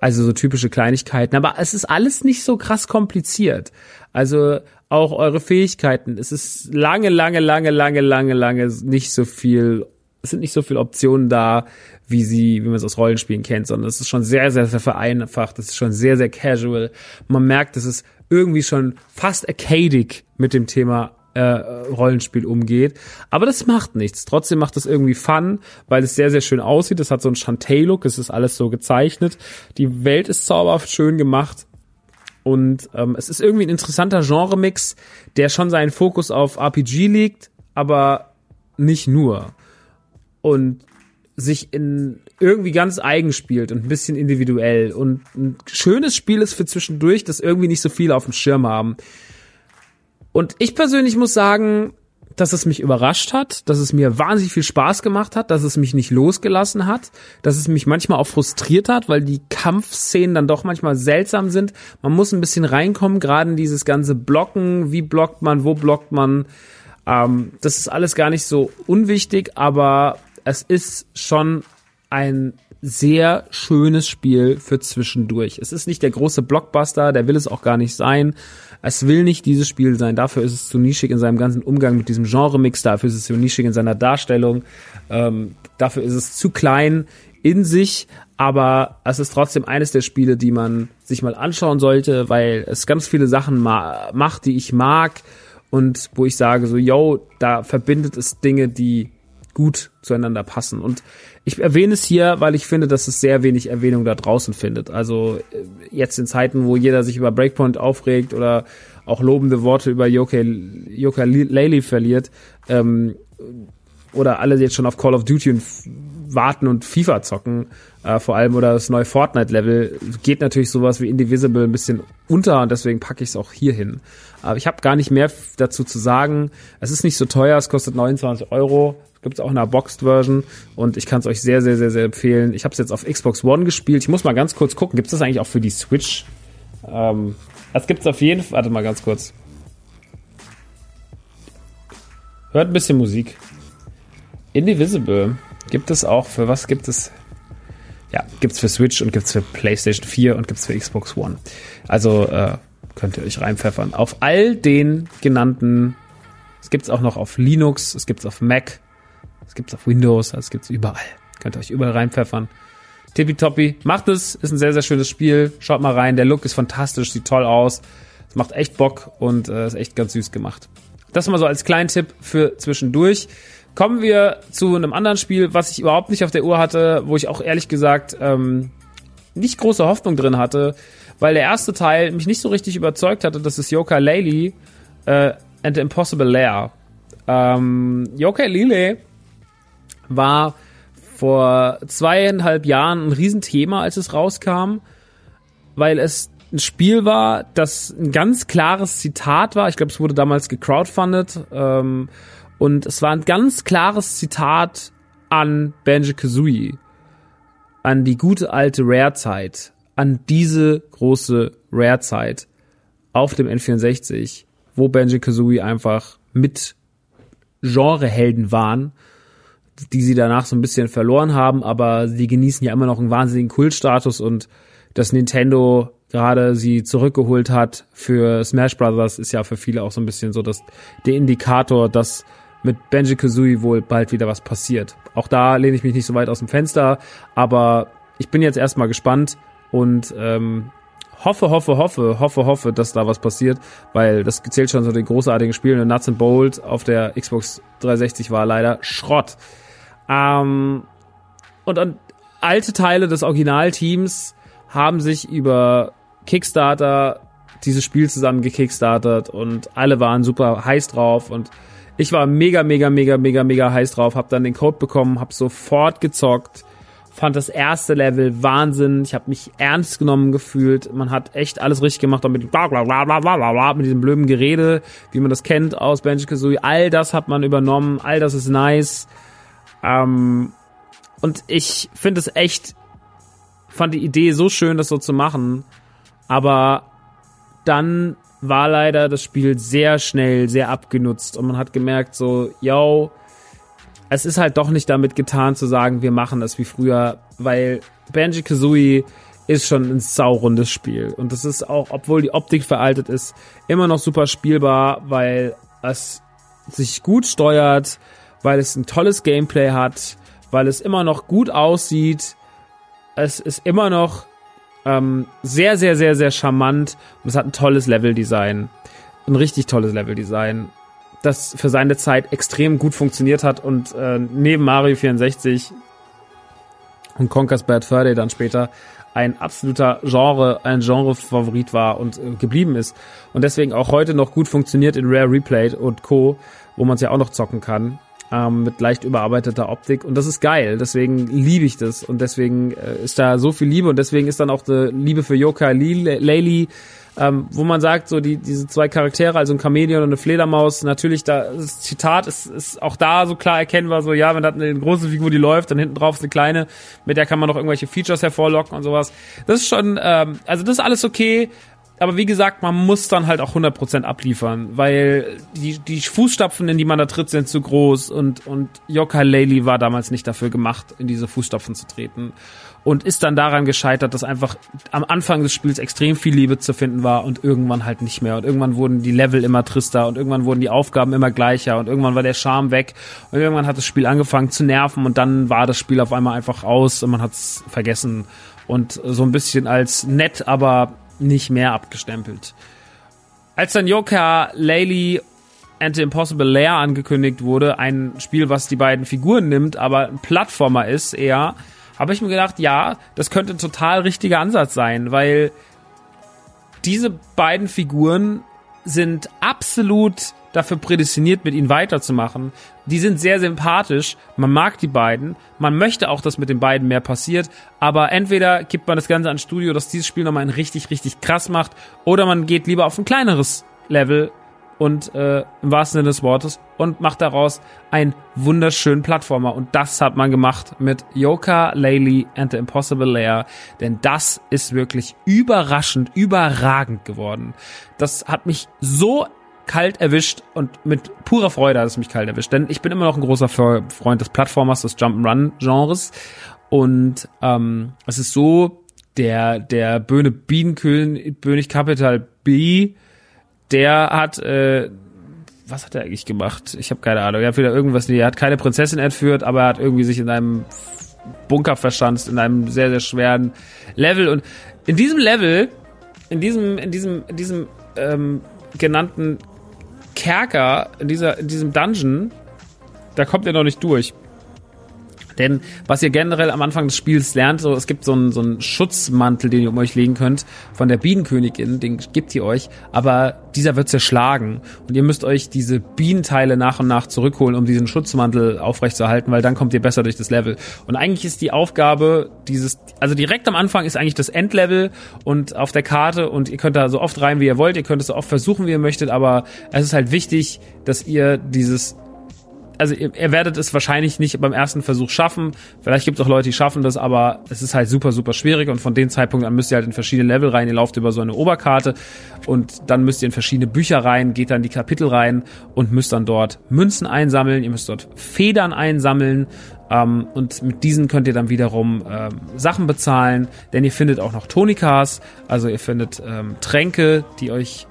S1: Also so typische Kleinigkeiten. Aber es ist alles nicht so krass kompliziert. Also auch eure Fähigkeiten. Es ist lange, lange, lange, lange, lange, lange nicht so viel, es sind nicht so viele Optionen da, wie sie, wie man es aus Rollenspielen kennt, sondern es ist schon sehr, sehr, sehr vereinfacht, es ist schon sehr, sehr casual. Man merkt, dass es irgendwie schon fast arcadic mit dem Thema äh, Rollenspiel umgeht. Aber das macht nichts. Trotzdem macht es irgendwie Fun, weil es sehr, sehr schön aussieht. Es hat so einen Shantae-Look, es ist alles so gezeichnet. Die Welt ist zauberhaft schön gemacht. Und ähm, es ist irgendwie ein interessanter Genre-Mix, der schon seinen Fokus auf RPG liegt, aber nicht nur. Und sich in irgendwie ganz eigen spielt und ein bisschen individuell und ein schönes Spiel ist für zwischendurch, das irgendwie nicht so viele auf dem Schirm haben. Und ich persönlich muss sagen, dass es mich überrascht hat, dass es mir wahnsinnig viel Spaß gemacht hat, dass es mich nicht losgelassen hat, dass es mich manchmal auch frustriert hat, weil die Kampfszenen dann doch manchmal seltsam sind. Man muss ein bisschen reinkommen, gerade in dieses ganze Blocken, wie blockt man, wo blockt man. Ähm, das ist alles gar nicht so unwichtig, aber es ist schon ein sehr schönes Spiel für zwischendurch. Es ist nicht der große Blockbuster, der will es auch gar nicht sein. Es will nicht dieses Spiel sein. Dafür ist es zu nischig in seinem ganzen Umgang mit diesem Genre-Mix. Dafür ist es zu nischig in seiner Darstellung. Ähm, dafür ist es zu klein in sich. Aber es ist trotzdem eines der Spiele, die man sich mal anschauen sollte, weil es ganz viele Sachen ma macht, die ich mag. Und wo ich sage so, yo, da verbindet es Dinge, die gut zueinander passen. Und ich erwähne es hier, weil ich finde, dass es sehr wenig Erwähnung da draußen findet. Also äh, jetzt in Zeiten, wo jeder sich über Breakpoint aufregt oder auch lobende Worte über Yoka Laylee verliert, ähm, oder alle jetzt schon auf Call of Duty und warten und FIFA zocken, äh, vor allem oder das neue Fortnite-Level, geht natürlich sowas wie Indivisible ein bisschen unter und deswegen packe ich es auch hier hin. Aber ich habe gar nicht mehr dazu zu sagen. Es ist nicht so teuer, es kostet 29 Euro. Gibt es auch in einer Boxed-Version und ich kann es euch sehr, sehr, sehr, sehr empfehlen. Ich habe es jetzt auf Xbox One gespielt. Ich muss mal ganz kurz gucken, gibt es das eigentlich auch für die Switch? Ähm, das gibt's auf jeden Fall. Warte mal ganz kurz. Hört ein bisschen Musik. Indivisible gibt es auch für was gibt es? Ja, gibt's für Switch und gibt's für PlayStation 4 und gibt's für Xbox One. Also äh, könnt ihr euch reinpfeffern. Auf all den genannten, es gibt's auch noch auf Linux, es gibt's auf Mac, es gibt's auf Windows, es gibt's überall. Könnt ihr euch überall reinpfeffern. Tippitoppi, macht es, ist ein sehr, sehr schönes Spiel. Schaut mal rein, der Look ist fantastisch, sieht toll aus. Es macht echt Bock und äh, ist echt ganz süß gemacht. Das mal so als kleinen Tipp für zwischendurch. Kommen wir zu einem anderen Spiel, was ich überhaupt nicht auf der Uhr hatte, wo ich auch ehrlich gesagt ähm, nicht große Hoffnung drin hatte, weil der erste Teil mich nicht so richtig überzeugt hatte. Das ist Yoka Laylee äh, and the Impossible Lair. Ähm, Yoka Laylee war vor zweieinhalb Jahren ein Riesenthema, als es rauskam, weil es ein Spiel war, das ein ganz klares Zitat war. Ich glaube, es wurde damals gecrowdfundet. Ähm, und es war ein ganz klares Zitat an Banjo Kazooie. An die gute alte Rare-Zeit. An diese große Rare-Zeit auf dem N64, wo Banjo Kazooie einfach mit Genrehelden waren, die sie danach so ein bisschen verloren haben, aber sie genießen ja immer noch einen wahnsinnigen Kultstatus und das Nintendo gerade sie zurückgeholt hat für Smash Brothers, ist ja für viele auch so ein bisschen so das, der Indikator, dass mit Benji Kazooie wohl bald wieder was passiert. Auch da lehne ich mich nicht so weit aus dem Fenster, aber ich bin jetzt erstmal gespannt und ähm, hoffe, hoffe, hoffe, hoffe, hoffe, dass da was passiert, weil das zählt schon so den großartigen Spielen. Und Nuts and Bolt auf der Xbox 360 war leider Schrott. Ähm, und, und alte Teile des Originalteams haben sich über Kickstarter dieses Spiel zusammen gekickstartet und alle waren super heiß drauf und ich war mega, mega, mega, mega, mega heiß drauf, hab dann den Code bekommen, hab sofort gezockt, fand das erste Level Wahnsinn, ich habe mich ernst genommen gefühlt, man hat echt alles richtig gemacht, auch mit, mit diesem blöden Gerede, wie man das kennt aus Banjo-Kazooie, all das hat man übernommen, all das ist nice, ähm, und ich finde es echt, fand die Idee so schön, das so zu machen, aber dann war leider das Spiel sehr schnell, sehr abgenutzt und man hat gemerkt so, yo, es ist halt doch nicht damit getan zu sagen, wir machen das wie früher, weil Banjo Kazooie ist schon ein saurundes Spiel. Und das ist auch, obwohl die Optik veraltet ist, immer noch super spielbar, weil es sich gut steuert, weil es ein tolles Gameplay hat, weil es immer noch gut aussieht, es ist immer noch ähm, sehr, sehr, sehr, sehr charmant und es hat ein tolles Leveldesign. Ein richtig tolles Leveldesign, das für seine Zeit extrem gut funktioniert hat und äh, neben Mario 64 und Conker's Bad Fur Day dann später ein absoluter Genre, ein Genre-Favorit war und äh, geblieben ist. Und deswegen auch heute noch gut funktioniert in Rare Replay und Co., wo man es ja auch noch zocken kann ähm, mit leicht überarbeiteter Optik und das ist geil. Deswegen liebe ich das und deswegen äh, ist da so viel Liebe und deswegen ist dann auch die Liebe für Yoka Laylee, ähm, wo man sagt, so die diese zwei Charaktere, also ein Chameleon und eine Fledermaus, natürlich da das Zitat ist, ist auch da so klar erkennbar, so ja, wenn da eine große Figur, die läuft, dann hinten drauf ist eine kleine, mit der kann man noch irgendwelche Features hervorlocken und sowas. Das ist schon, ähm, also das ist alles okay aber wie gesagt, man muss dann halt auch 100% abliefern, weil die, die Fußstapfen, in die man da tritt, sind zu groß und, und Yoka Laylee war damals nicht dafür gemacht, in diese Fußstapfen zu treten und ist dann daran gescheitert, dass einfach am Anfang des Spiels extrem viel Liebe zu finden war und irgendwann halt nicht mehr. Und irgendwann wurden die Level immer trister und irgendwann wurden die Aufgaben immer gleicher und irgendwann war der Charme weg und irgendwann hat das Spiel angefangen zu nerven und dann war das Spiel auf einmal einfach aus und man hat es vergessen. Und so ein bisschen als nett, aber nicht mehr abgestempelt. Als dann Yoka Laylee and the Impossible Lair angekündigt wurde, ein Spiel, was die beiden Figuren nimmt, aber ein Plattformer ist eher, habe ich mir gedacht, ja, das könnte ein total richtiger Ansatz sein, weil diese beiden Figuren sind absolut dafür prädestiniert, mit ihnen weiterzumachen. Die sind sehr sympathisch, man mag die beiden, man möchte auch, dass mit den beiden mehr passiert, aber entweder gibt man das Ganze ans Studio, dass dieses Spiel nochmal ein richtig, richtig krass macht, oder man geht lieber auf ein kleineres Level und äh, im wahrsten Sinne des Wortes und macht daraus einen wunderschönen Plattformer. Und das hat man gemacht mit Yoka, Laylee and the Impossible Layer. Denn das ist wirklich überraschend, überragend geworden. Das hat mich so kalt erwischt und mit purer Freude hat es mich kalt erwischt. Denn ich bin immer noch ein großer Freund des Plattformers, des Jump'n'Run-Genres. Und ähm, es ist so, der, der Böhne Bienenkönig Capital B der hat, äh, was hat er eigentlich gemacht? Ich habe keine Ahnung. Er hat wieder irgendwas, nee, er hat keine Prinzessin entführt, aber er hat irgendwie sich in einem Bunker verschanzt, in einem sehr, sehr schweren Level. Und in diesem Level, in diesem, in diesem, in diesem ähm, genannten Kerker, in dieser, diesem Dungeon, da kommt er noch nicht durch. Denn was ihr generell am Anfang des Spiels lernt, so es gibt so einen, so einen Schutzmantel, den ihr um euch legen könnt von der Bienenkönigin, den gibt ihr euch, aber dieser wird zerschlagen und ihr müsst euch diese Bienenteile nach und nach zurückholen, um diesen Schutzmantel aufrechtzuerhalten, weil dann kommt ihr besser durch das Level. Und eigentlich ist die Aufgabe dieses, also direkt am Anfang ist eigentlich das Endlevel und auf der Karte und ihr könnt da so oft rein, wie ihr wollt, ihr könnt es so oft versuchen, wie ihr möchtet, aber es ist halt wichtig, dass ihr dieses also ihr, ihr werdet es wahrscheinlich nicht beim ersten Versuch schaffen. Vielleicht gibt es auch Leute, die schaffen das, aber es ist halt super, super schwierig und von dem Zeitpunkt an müsst ihr halt in verschiedene Level rein. Ihr lauft über so eine Oberkarte und dann müsst ihr in verschiedene Bücher rein, geht dann die Kapitel rein und müsst dann dort Münzen einsammeln. Ihr müsst dort Federn einsammeln. Ähm, und mit diesen könnt ihr dann wiederum ähm, Sachen bezahlen, denn ihr findet auch noch Tonikas, also ihr findet ähm, Tränke, die euch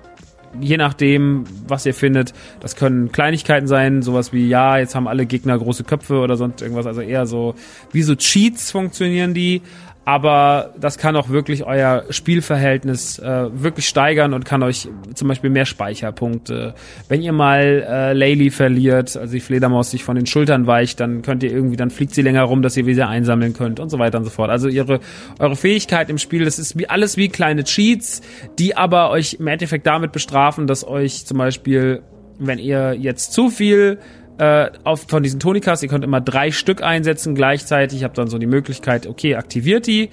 S1: je nachdem, was ihr findet, das können Kleinigkeiten sein, sowas wie, ja, jetzt haben alle Gegner große Köpfe oder sonst irgendwas, also eher so, wie so Cheats funktionieren die, aber das kann auch wirklich euer Spielverhältnis äh, wirklich steigern und kann euch zum Beispiel mehr Speicherpunkte. Wenn ihr mal äh, Laylee verliert, also die Fledermaus sich von den Schultern weicht, dann könnt ihr irgendwie, dann fliegt sie länger rum, dass ihr wieder einsammeln könnt und so weiter und so fort. Also ihre eure Fähigkeit im Spiel, das ist wie alles wie kleine Cheats, die aber euch im Endeffekt damit bestrafen, dass euch zum Beispiel, wenn ihr jetzt zu viel äh, auf, von diesen Tonikas. Ihr könnt immer drei Stück einsetzen gleichzeitig. Ich habe dann so die Möglichkeit, okay, aktiviert die,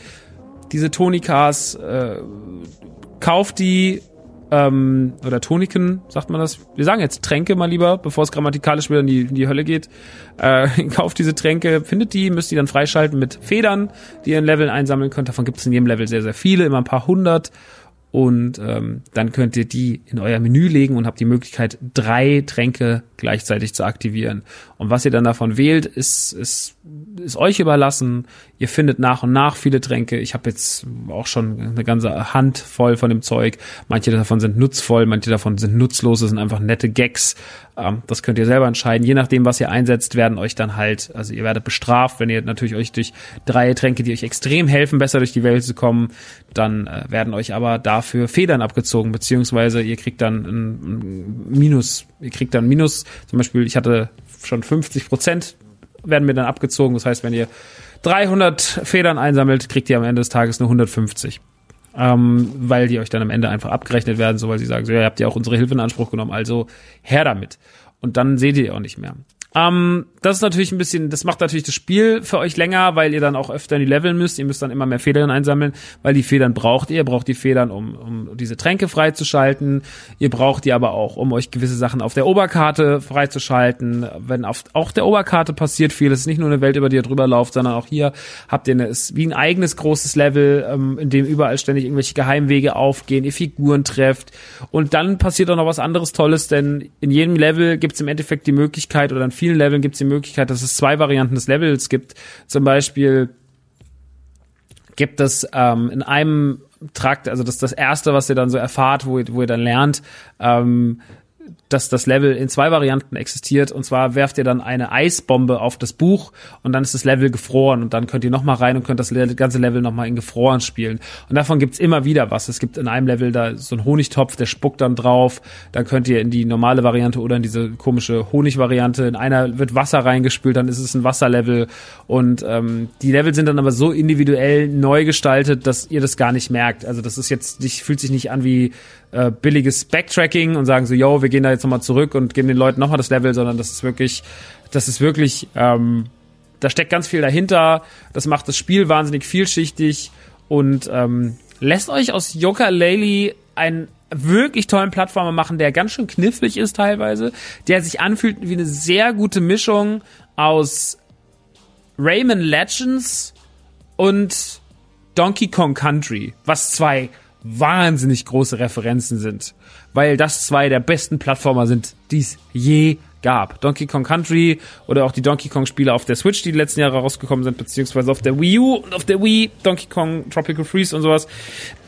S1: diese Tonikas, äh, kauft die, ähm, oder Toniken, sagt man das? Wir sagen jetzt Tränke mal lieber, bevor es grammatikalisch wieder in die, in die Hölle geht. Äh, kauft diese Tränke, findet die, müsst die dann freischalten mit Federn, die ihr in Leveln einsammeln könnt. Davon gibt es in jedem Level sehr, sehr viele, immer ein paar hundert und ähm, dann könnt ihr die in euer Menü legen und habt die Möglichkeit, drei Tränke gleichzeitig zu aktivieren. Und was ihr dann davon wählt, ist, ist, ist euch überlassen. Ihr findet nach und nach viele Tränke. Ich habe jetzt auch schon eine ganze Hand voll von dem Zeug. Manche davon sind nutzvoll, manche davon sind nutzlos, das sind einfach nette Gags. Ähm, das könnt ihr selber entscheiden. Je nachdem, was ihr einsetzt, werden euch dann halt, also ihr werdet bestraft, wenn ihr natürlich euch durch drei Tränke, die euch extrem helfen, besser durch die Welt zu kommen, dann äh, werden euch aber dafür Federn abgezogen, beziehungsweise ihr kriegt dann ein, Minus, ihr kriegt dann Minus, zum Beispiel, ich hatte schon 50 Prozent werden mir dann abgezogen. Das heißt, wenn ihr 300 Federn einsammelt, kriegt ihr am Ende des Tages nur 150 ähm, weil die euch dann am Ende einfach abgerechnet werden, so weil sie sagen, so, ja, ihr habt ja auch unsere Hilfe in Anspruch genommen, also her damit. Und dann seht ihr auch nicht mehr. Ähm, das ist natürlich ein bisschen, das macht natürlich das Spiel für euch länger, weil ihr dann auch öfter in die Leveln müsst. Ihr müsst dann immer mehr Federn einsammeln, weil die Federn braucht ihr. Ihr braucht die Federn, um, um diese Tränke freizuschalten. Ihr braucht die aber auch, um euch gewisse Sachen auf der Oberkarte freizuschalten. Wenn auf auch der Oberkarte passiert viel, es ist nicht nur eine Welt, über die ihr drüber lauft, sondern auch hier habt ihr eine, ist wie ein eigenes großes Level, ähm, in dem überall ständig irgendwelche Geheimwege aufgehen, ihr Figuren trefft. Und dann passiert auch noch was anderes Tolles, denn in jedem Level gibt es im Endeffekt die Möglichkeit oder in vielen Leveln gibt es die Möglichkeit, dass es zwei Varianten des Levels gibt. Zum Beispiel gibt es ähm, in einem Trakt, also das das erste, was ihr dann so erfahrt, wo ihr, wo ihr dann lernt, ähm, dass das Level in zwei Varianten existiert. Und zwar werft ihr dann eine Eisbombe auf das Buch und dann ist das Level gefroren. Und dann könnt ihr nochmal rein und könnt das ganze Level nochmal in gefroren spielen. Und davon gibt's immer wieder was. Es gibt in einem Level da so einen Honigtopf, der spuckt dann drauf. Da könnt ihr in die normale Variante oder in diese komische Honigvariante. In einer wird Wasser reingespült, dann ist es ein Wasserlevel. Und ähm, die Level sind dann aber so individuell neu gestaltet, dass ihr das gar nicht merkt. Also das ist jetzt nicht, fühlt sich nicht an wie äh, billiges Backtracking und sagen so, yo, wir gehen da jetzt nochmal zurück und geben den Leuten nochmal das Level, sondern das ist wirklich, das ist wirklich, ähm, da steckt ganz viel dahinter. Das macht das Spiel wahnsinnig vielschichtig und ähm, lässt euch aus Yoka Laylee ein wirklich tollen Plattformer machen, der ganz schön knifflig ist teilweise, der sich anfühlt wie eine sehr gute Mischung aus Rayman Legends und Donkey Kong Country, was zwei wahnsinnig große Referenzen sind, weil das zwei der besten Plattformer sind, die es je gab. Donkey Kong Country oder auch die Donkey Kong Spiele auf der Switch, die, die letzten Jahre rausgekommen sind, beziehungsweise auf der Wii U und auf der Wii, Donkey Kong Tropical Freeze und sowas.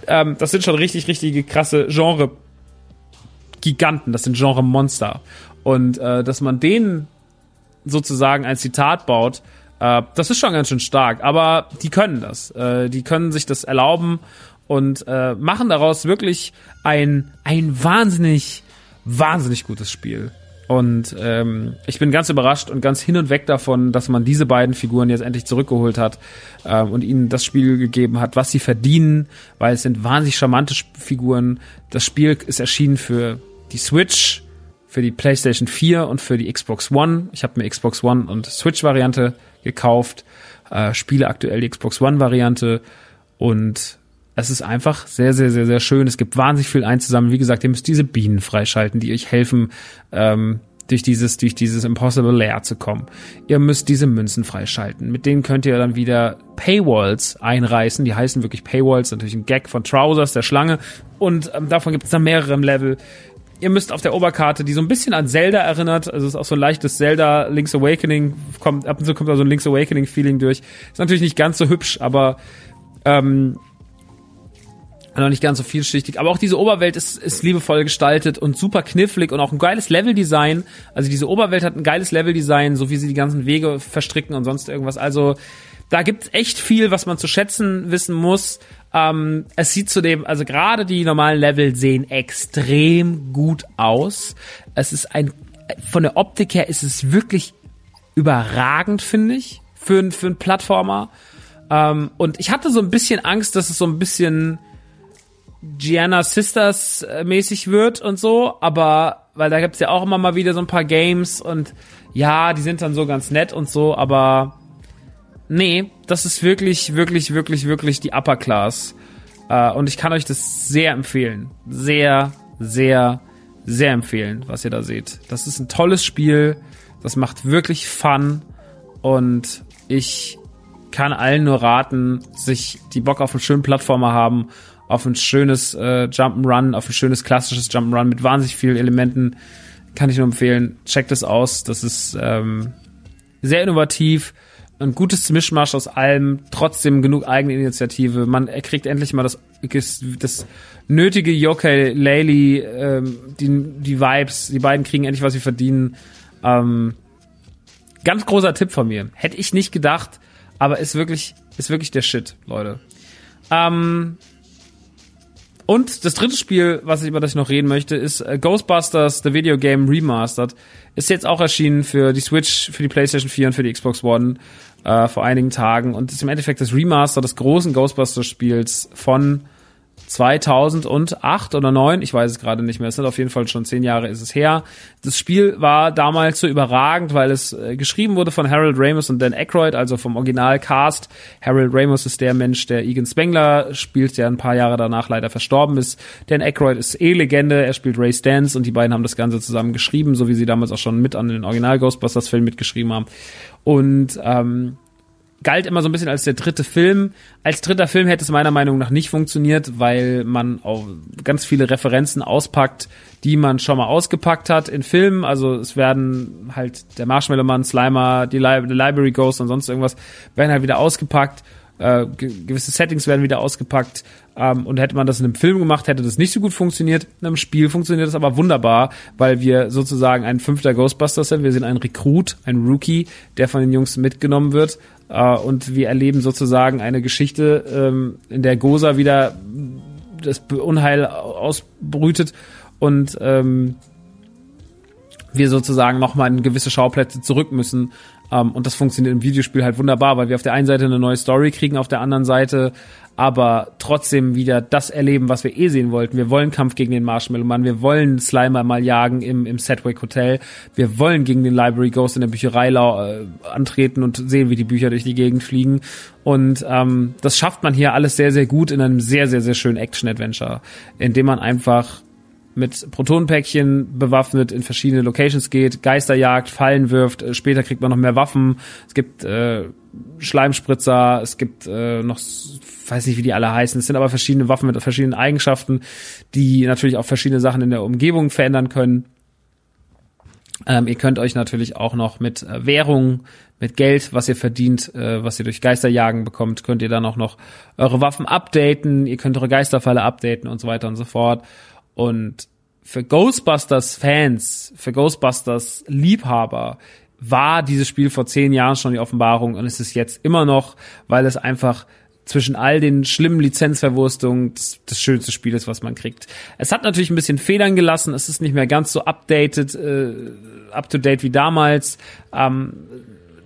S1: Ähm, das sind schon richtig, richtige krasse Genre Giganten, das sind Genre Monster. Und äh, dass man denen sozusagen ein Zitat baut, äh, das ist schon ganz schön stark. Aber die können das. Äh, die können sich das erlauben und äh, machen daraus wirklich ein, ein wahnsinnig, wahnsinnig gutes Spiel. Und ähm, ich bin ganz überrascht und ganz hin und weg davon, dass man diese beiden Figuren jetzt endlich zurückgeholt hat ähm, und ihnen das Spiel gegeben hat, was sie verdienen, weil es sind wahnsinnig charmante Figuren. Das Spiel ist erschienen für die Switch, für die PlayStation 4 und für die Xbox One. Ich habe mir Xbox One und Switch-Variante gekauft, äh, spiele aktuell die Xbox One-Variante und es ist einfach sehr, sehr, sehr, sehr schön. Es gibt wahnsinnig viel einzusammeln. Wie gesagt, ihr müsst diese Bienen freischalten, die euch helfen, ähm, durch dieses, durch dieses Impossible Lair zu kommen. Ihr müsst diese Münzen freischalten. Mit denen könnt ihr dann wieder Paywalls einreißen. Die heißen wirklich Paywalls, natürlich ein Gag von Trousers, der Schlange. Und ähm, davon gibt es dann mehrere im Level. Ihr müsst auf der Oberkarte, die so ein bisschen an Zelda erinnert, also es ist auch so ein leichtes Zelda Link's Awakening, kommt, ab und zu kommt da so ein Link's Awakening Feeling durch. Ist natürlich nicht ganz so hübsch, aber ähm, noch nicht ganz so vielschichtig, aber auch diese Oberwelt ist, ist liebevoll gestaltet und super knifflig und auch ein geiles Leveldesign. Also diese Oberwelt hat ein geiles Leveldesign, so wie sie die ganzen Wege verstricken und sonst irgendwas. Also da gibt's echt viel, was man zu schätzen wissen muss. Ähm, es sieht zudem, also gerade die normalen Level sehen extrem gut aus. Es ist ein, von der Optik her ist es wirklich überragend, finde ich, für, für einen Plattformer. Ähm, und ich hatte so ein bisschen Angst, dass es so ein bisschen Gianna Sisters äh, mäßig wird und so, aber weil da gibt's ja auch immer mal wieder so ein paar Games und ja, die sind dann so ganz nett und so, aber nee, das ist wirklich, wirklich, wirklich, wirklich die Upper Class. Äh, und ich kann euch das sehr empfehlen. Sehr, sehr, sehr empfehlen, was ihr da seht. Das ist ein tolles Spiel. Das macht wirklich Fun. Und ich kann allen nur raten, sich die Bock auf einen schönen Plattformer haben auf ein schönes äh, Jump'n'Run, auf ein schönes klassisches Jump'n'Run mit wahnsinnig vielen Elementen. Kann ich nur empfehlen. Checkt es aus. Das ist ähm, sehr innovativ. Ein gutes Mischmasch aus allem, trotzdem genug eigene Initiative. Man kriegt endlich mal das, das nötige Yokai Laylee, ähm, die, die Vibes. Die beiden kriegen endlich, was sie verdienen. Ähm, ganz großer Tipp von mir. Hätte ich nicht gedacht, aber ist wirklich, ist wirklich der Shit, Leute. Ähm, und das dritte Spiel, was ich über das ich noch reden möchte, ist äh, Ghostbusters The Video Game Remastered. Ist jetzt auch erschienen für die Switch, für die PlayStation 4 und für die Xbox One äh, vor einigen Tagen und ist im Endeffekt das Remaster des großen Ghostbusters Spiels von 2008 oder 9, ich weiß es gerade nicht mehr, es sind auf jeden Fall schon zehn Jahre ist es her. Das Spiel war damals so überragend, weil es äh, geschrieben wurde von Harold Ramis und Dan Aykroyd, also vom Originalcast. Harold Ramis ist der Mensch, der Egan Spengler spielt, der ein paar Jahre danach leider verstorben ist. Dan Aykroyd ist eh Legende, er spielt Ray Stance und die beiden haben das Ganze zusammen geschrieben, so wie sie damals auch schon mit an den Original Ghostbusters Film mitgeschrieben haben. Und ähm, galt immer so ein bisschen als der dritte Film. Als dritter Film hätte es meiner Meinung nach nicht funktioniert, weil man auch ganz viele Referenzen auspackt, die man schon mal ausgepackt hat in Filmen. Also es werden halt der Marshmallow Man, Slimer, die, Li die Library Ghost und sonst irgendwas werden halt wieder ausgepackt. Äh, gewisse Settings werden wieder ausgepackt. Ähm, und hätte man das in einem Film gemacht, hätte das nicht so gut funktioniert. In einem Spiel funktioniert das aber wunderbar, weil wir sozusagen ein fünfter Ghostbusters sind. Wir sind ein Rekrut, ein Rookie, der von den Jungs mitgenommen wird. Äh, und wir erleben sozusagen eine Geschichte, ähm, in der Gosa wieder das Unheil ausbrütet und ähm, wir sozusagen nochmal in gewisse Schauplätze zurück müssen, ähm, und das funktioniert im Videospiel halt wunderbar, weil wir auf der einen Seite eine neue Story kriegen, auf der anderen Seite aber trotzdem wieder das erleben, was wir eh sehen wollten. Wir wollen Kampf gegen den Marshmallow Mann, wir wollen Slimer mal jagen im, im Setwick Hotel, wir wollen gegen den Library Ghost in der Bücherei äh, antreten und sehen, wie die Bücher durch die Gegend fliegen. Und ähm, das schafft man hier alles sehr, sehr gut in einem sehr, sehr, sehr schönen Action-Adventure, in dem man einfach mit Protonenpäckchen bewaffnet in verschiedene Locations geht, Geisterjagd, Fallen wirft, äh, später kriegt man noch mehr Waffen, es gibt äh, Schleimspritzer, es gibt äh, noch, weiß nicht, wie die alle heißen, es sind aber verschiedene Waffen mit verschiedenen Eigenschaften, die natürlich auch verschiedene Sachen in der Umgebung verändern können. Ähm, ihr könnt euch natürlich auch noch mit äh, Währung, mit Geld, was ihr verdient, äh, was ihr durch Geisterjagen bekommt, könnt ihr dann auch noch eure Waffen updaten, ihr könnt eure Geisterfalle updaten und so weiter und so fort. Und für Ghostbusters-Fans, für Ghostbusters-Liebhaber war dieses Spiel vor zehn Jahren schon die Offenbarung und es ist jetzt immer noch, weil es einfach zwischen all den schlimmen Lizenzverwurstungen das, das schönste Spiel ist, was man kriegt. Es hat natürlich ein bisschen Federn gelassen, es ist nicht mehr ganz so updated, äh, up to date wie damals. Ähm,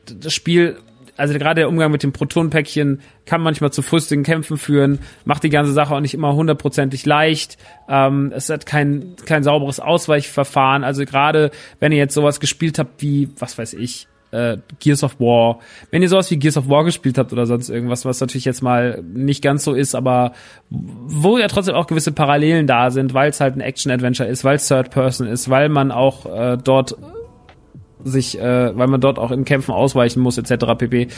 S1: das Spiel also gerade der Umgang mit dem Protonenpäckchen kann manchmal zu frustigen Kämpfen führen, macht die ganze Sache auch nicht immer hundertprozentig leicht. Ähm, es hat kein, kein sauberes Ausweichverfahren. Also gerade wenn ihr jetzt sowas gespielt habt wie, was weiß ich, äh, Gears of War. Wenn ihr sowas wie Gears of War gespielt habt oder sonst irgendwas, was natürlich jetzt mal nicht ganz so ist, aber wo ja trotzdem auch gewisse Parallelen da sind, weil es halt ein Action-Adventure ist, weil es Third Person ist, weil man auch äh, dort sich, äh, weil man dort auch in Kämpfen ausweichen muss, etc. pp.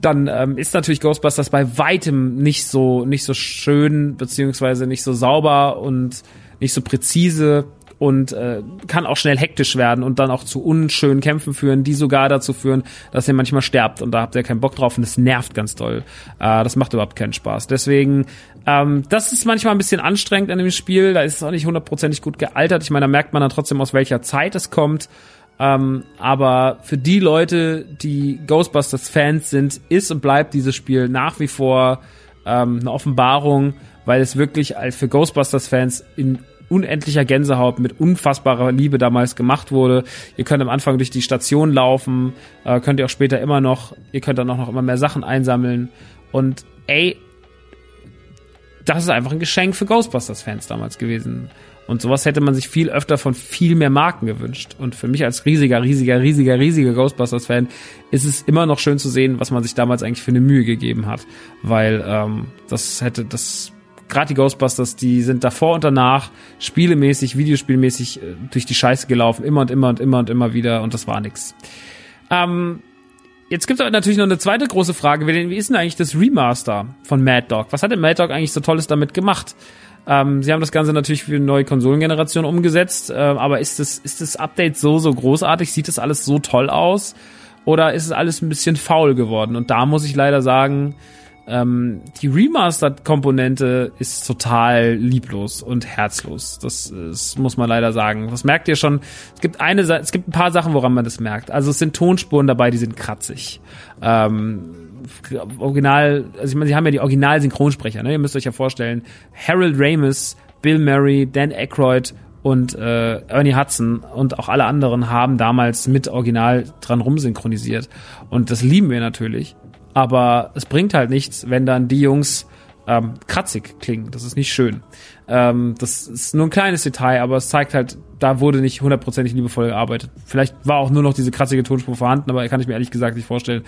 S1: Dann ähm, ist natürlich Ghostbusters bei weitem nicht so nicht so schön beziehungsweise nicht so sauber und nicht so präzise und äh, kann auch schnell hektisch werden und dann auch zu unschönen Kämpfen führen, die sogar dazu führen, dass ihr manchmal sterbt und da habt ihr keinen Bock drauf und das nervt ganz doll. Äh, das macht überhaupt keinen Spaß. Deswegen, ähm, das ist manchmal ein bisschen anstrengend an dem Spiel. Da ist es auch nicht hundertprozentig gut gealtert. Ich meine, da merkt man dann trotzdem, aus welcher Zeit es kommt. Ähm, aber für die Leute, die Ghostbusters-Fans sind, ist und bleibt dieses Spiel nach wie vor ähm, eine Offenbarung, weil es wirklich für Ghostbusters-Fans in unendlicher Gänsehaut mit unfassbarer Liebe damals gemacht wurde. Ihr könnt am Anfang durch die Station laufen, äh, könnt ihr auch später immer noch, ihr könnt dann auch noch immer mehr Sachen einsammeln. Und ey, das ist einfach ein Geschenk für Ghostbusters-Fans damals gewesen. Und sowas hätte man sich viel öfter von viel mehr Marken gewünscht. Und für mich als riesiger, riesiger, riesiger, riesiger Ghostbusters-Fan ist es immer noch schön zu sehen, was man sich damals eigentlich für eine Mühe gegeben hat. Weil ähm, das hätte, das gerade die Ghostbusters, die sind davor und danach spielemäßig, videospielmäßig äh, durch die Scheiße gelaufen, immer und immer und immer und immer wieder und das war nix. Ähm, jetzt gibt es natürlich noch eine zweite große Frage, wie ist denn eigentlich das Remaster von Mad Dog? Was hat denn Mad Dog eigentlich so Tolles damit gemacht? Ähm, sie haben das Ganze natürlich für eine neue Konsolengeneration umgesetzt, äh, aber ist das, ist das Update so, so großartig? Sieht das alles so toll aus? Oder ist es alles ein bisschen faul geworden? Und da muss ich leider sagen, ähm, die Remastered-Komponente ist total lieblos und herzlos. Das, das muss man leider sagen. Das merkt ihr schon. Es gibt eine, es gibt ein paar Sachen, woran man das merkt. Also es sind Tonspuren dabei, die sind kratzig. Ähm, Original, also ich meine, sie haben ja die Original-Synchronsprecher, ne? Ihr müsst euch ja vorstellen, Harold Ramis, Bill Murray, Dan Aykroyd und äh, Ernie Hudson und auch alle anderen haben damals mit Original dran rumsynchronisiert. Und das lieben wir natürlich. Aber es bringt halt nichts, wenn dann die Jungs ähm, kratzig klingen. Das ist nicht schön. Ähm, das ist nur ein kleines Detail, aber es zeigt halt, da wurde nicht hundertprozentig liebevoll gearbeitet. Vielleicht war auch nur noch diese kratzige Tonspur vorhanden, aber kann ich mir ehrlich gesagt nicht vorstellen,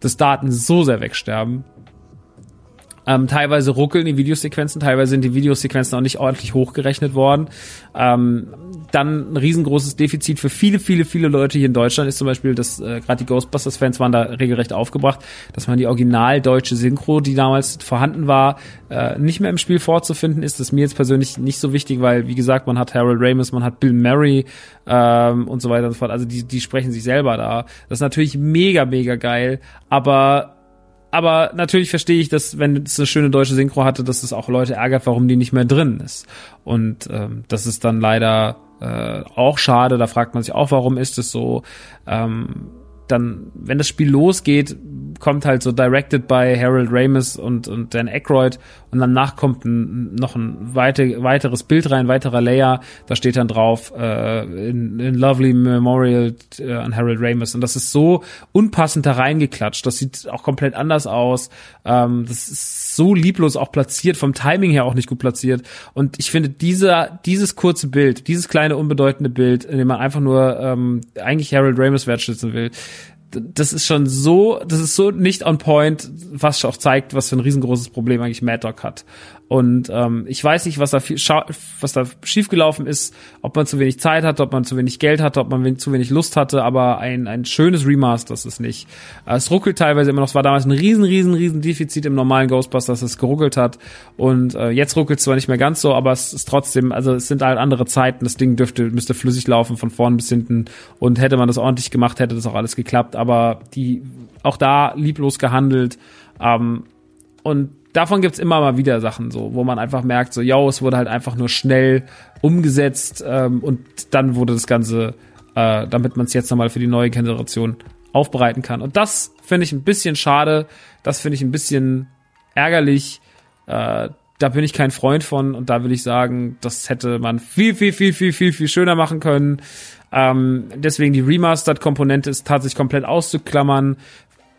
S1: dass Daten so sehr wegsterben. Ähm, teilweise ruckeln die Videosequenzen, teilweise sind die Videosequenzen auch nicht ordentlich hochgerechnet worden. Ähm, dann ein riesengroßes Defizit für viele, viele, viele Leute hier in Deutschland ist zum Beispiel, dass äh, gerade die Ghostbusters-Fans waren da regelrecht aufgebracht, dass man die original deutsche Synchro, die damals vorhanden war, äh, nicht mehr im Spiel vorzufinden ist. Das ist mir jetzt persönlich nicht so wichtig, weil, wie gesagt, man hat Harold Ramis, man hat Bill Murray ähm, und so weiter und so fort. Also die, die sprechen sich selber da. Das ist natürlich mega, mega geil, aber aber natürlich verstehe ich, dass wenn es eine schöne deutsche Synchro hatte, dass es auch Leute ärgert, warum die nicht mehr drin ist. Und ähm, das ist dann leider äh, auch schade. Da fragt man sich auch, warum ist es so. Ähm, dann, wenn das Spiel losgeht, kommt halt so directed by Harold Ramis und, und Dan Aykroyd und danach kommt ein, noch ein weite, weiteres Bild rein, weiterer Layer, da steht dann drauf äh, in, in Lovely Memorial äh, an Harold Ramis. Und das ist so unpassend da reingeklatscht, das sieht auch komplett anders aus, ähm, das ist so lieblos auch platziert, vom Timing her auch nicht gut platziert. Und ich finde dieser, dieses kurze Bild, dieses kleine unbedeutende Bild, in dem man einfach nur ähm, eigentlich Harold Ramis wertschätzen will, das ist schon so, das ist so nicht on point, was auch zeigt, was für ein riesengroßes Problem eigentlich Mad Dog hat. Und ähm, ich weiß nicht, was da viel, was da schiefgelaufen ist, ob man zu wenig Zeit hatte, ob man zu wenig Geld hatte, ob man zu wenig Lust hatte, aber ein, ein schönes Remaster ist es nicht. Es ruckelt teilweise immer noch. Es war damals ein riesen, riesen, riesen Defizit im normalen Ghostbusters, dass es geruckelt hat. Und äh, jetzt ruckelt es zwar nicht mehr ganz so, aber es ist trotzdem, also es sind halt andere Zeiten. Das Ding dürfte, müsste flüssig laufen von vorn bis hinten. Und hätte man das ordentlich gemacht, hätte das auch alles geklappt. Aber die auch da lieblos gehandelt. Ähm, und davon gibt's immer mal wieder Sachen, so, wo man einfach merkt, so, yo, es wurde halt einfach nur schnell umgesetzt ähm, und dann wurde das Ganze, äh, damit man es jetzt nochmal für die neue Generation aufbereiten kann. Und das finde ich ein bisschen schade, das finde ich ein bisschen ärgerlich. Äh, da bin ich kein Freund von und da will ich sagen, das hätte man viel, viel, viel, viel, viel, viel schöner machen können. Ähm, deswegen die Remastered-Komponente ist tatsächlich komplett auszuklammern.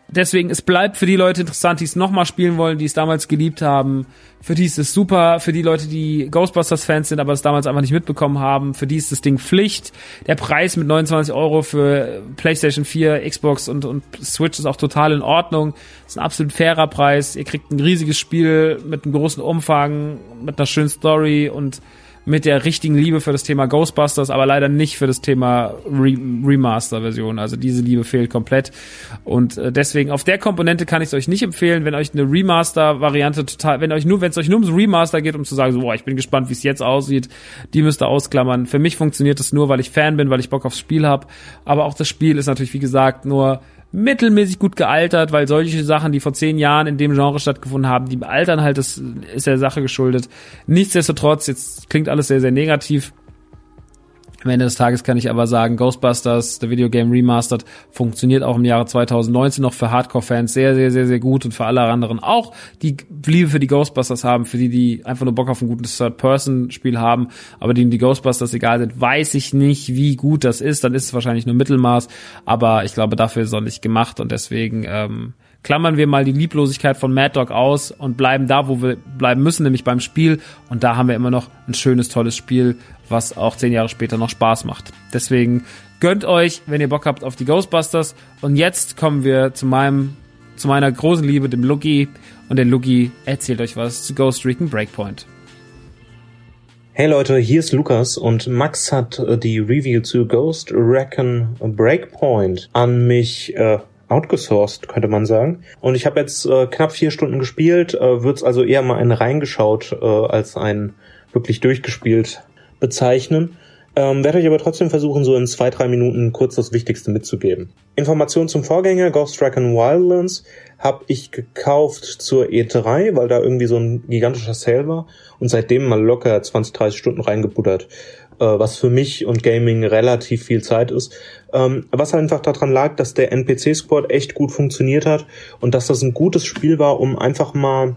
S1: Deswegen, es bleibt für die Leute interessant, die es nochmal spielen wollen, die es damals geliebt haben. Für die ist es super. Für die Leute, die Ghostbusters-Fans sind, aber es damals einfach nicht mitbekommen haben, für die ist das Ding Pflicht. Der Preis mit 29 Euro für PlayStation 4, Xbox und, und Switch ist auch total in Ordnung. Ist ein absolut fairer Preis. Ihr kriegt ein riesiges Spiel mit einem großen Umfang, mit einer schönen Story und mit der richtigen Liebe für das Thema Ghostbusters, aber leider nicht für das Thema Re Remaster-Version. Also diese Liebe fehlt komplett. Und äh, deswegen auf der Komponente kann ich es euch nicht empfehlen, wenn euch eine Remaster-Variante total, wenn euch nur, wenn es euch nur ums Remaster geht, um zu sagen, so, boah, ich bin gespannt, wie es jetzt aussieht, die müsst ihr ausklammern. Für mich funktioniert es nur, weil ich Fan bin, weil ich Bock aufs Spiel habe. Aber auch das Spiel ist natürlich, wie gesagt, nur mittelmäßig gut gealtert, weil solche Sachen, die vor zehn Jahren in dem Genre stattgefunden haben, die altern halt, das ist der Sache geschuldet. Nichtsdestotrotz, jetzt klingt alles sehr, sehr negativ. Am Ende des Tages kann ich aber sagen, Ghostbusters, der Videogame Remastered, funktioniert auch im Jahre 2019 noch für Hardcore-Fans sehr, sehr, sehr, sehr gut und für alle anderen auch, die Liebe für die Ghostbusters haben, für die, die einfach nur Bock auf ein gutes Third-Person-Spiel haben, aber denen die Ghostbusters egal sind, weiß ich nicht, wie gut das ist. Dann ist es wahrscheinlich nur Mittelmaß, aber ich glaube, dafür ist es auch nicht gemacht. Und deswegen, ähm, klammern wir mal die Lieblosigkeit von Mad Dog aus und bleiben da, wo wir bleiben müssen, nämlich beim Spiel. Und da haben wir immer noch ein schönes, tolles Spiel, was auch zehn Jahre später noch Spaß macht. Deswegen gönnt euch, wenn ihr Bock habt auf die Ghostbusters. Und jetzt kommen wir zu meinem, zu meiner großen Liebe, dem Lucky. Und der Lucky erzählt euch was zu Ghost Recon Breakpoint.
S3: Hey Leute, hier ist Lukas und Max hat äh, die Review zu Ghost Recon Breakpoint an mich äh, outgesourced, könnte man sagen. Und ich habe jetzt äh, knapp vier Stunden gespielt, äh, würde es also eher mal ein reingeschaut äh, als ein wirklich durchgespielt bezeichnen. Ähm, werde euch aber trotzdem versuchen, so in zwei, drei Minuten kurz das Wichtigste mitzugeben. Informationen zum Vorgänger Ghost Recon Wildlands habe ich gekauft zur E3, weil da irgendwie so ein gigantischer Sale war und seitdem mal locker 20, 30 Stunden reingebuddert äh, was für mich und Gaming relativ viel Zeit ist. Ähm, was einfach daran lag, dass der NPC-Squad echt gut funktioniert hat und dass das ein gutes Spiel war, um einfach mal,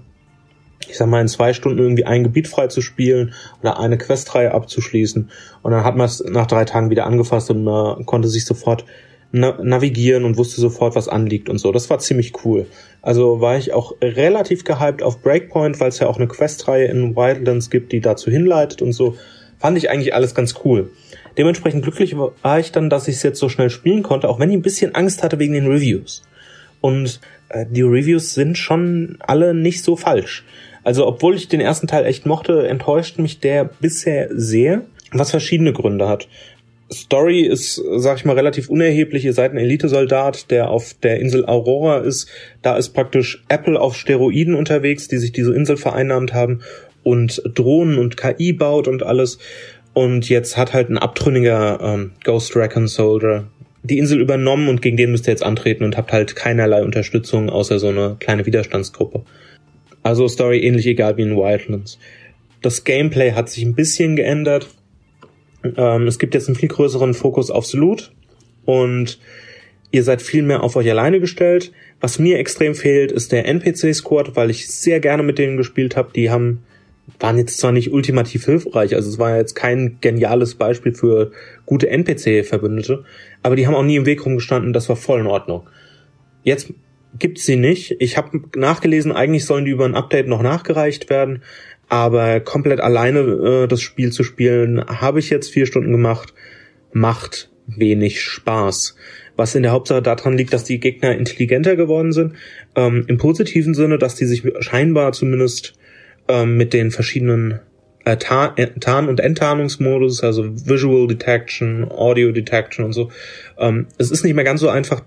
S3: ich sag mal, in zwei Stunden irgendwie ein Gebiet frei zu spielen oder eine Questreihe abzuschließen. Und dann hat man es nach drei Tagen wieder angefasst und man konnte sich sofort navigieren und wusste sofort, was anliegt und so. Das war ziemlich cool. Also war ich auch relativ gehypt auf Breakpoint, weil es ja auch eine Questreihe in Wildlands gibt, die dazu hinleitet und so fand ich eigentlich alles ganz cool. Dementsprechend glücklich war ich dann, dass ich es jetzt so schnell spielen konnte, auch wenn ich ein bisschen Angst hatte wegen den Reviews. Und äh, die Reviews sind schon alle nicht so falsch. Also obwohl ich den ersten Teil echt mochte, enttäuscht mich der bisher sehr, was verschiedene Gründe hat. Story ist, sag ich mal, relativ unerheblich. Ihr seid ein Elitesoldat, der auf der Insel Aurora ist. Da ist praktisch Apple auf Steroiden unterwegs, die sich diese Insel vereinnahmt haben und Drohnen und KI baut und alles. Und jetzt hat halt ein abtrünniger ähm, Ghost Recon Soldier die Insel übernommen und gegen den müsst ihr jetzt antreten und habt halt keinerlei Unterstützung außer so eine kleine Widerstandsgruppe. Also Story ähnlich egal wie in Wildlands. Das Gameplay hat sich ein bisschen geändert. Ähm, es gibt jetzt einen viel größeren Fokus aufs Loot und ihr seid viel mehr auf euch alleine gestellt. Was mir extrem fehlt, ist der NPC-Squad, weil ich sehr gerne mit denen gespielt habe. Die haben waren jetzt zwar nicht ultimativ hilfreich, also es war jetzt kein geniales Beispiel für gute NPC-Verbündete, aber die haben auch nie im Weg rumgestanden, das war voll in Ordnung. Jetzt gibt's sie nicht. Ich habe nachgelesen, eigentlich sollen die über ein Update noch nachgereicht werden, aber komplett alleine äh, das Spiel zu spielen, habe ich jetzt vier Stunden gemacht, macht wenig Spaß. Was in der Hauptsache daran liegt, dass die Gegner intelligenter geworden sind. Ähm, Im positiven Sinne, dass die sich scheinbar zumindest ähm, mit den verschiedenen äh, Tarn-, äh, Tarn und Enttarnungsmodus, also Visual Detection, Audio Detection und so. Ähm, es ist nicht mehr ganz so einfach,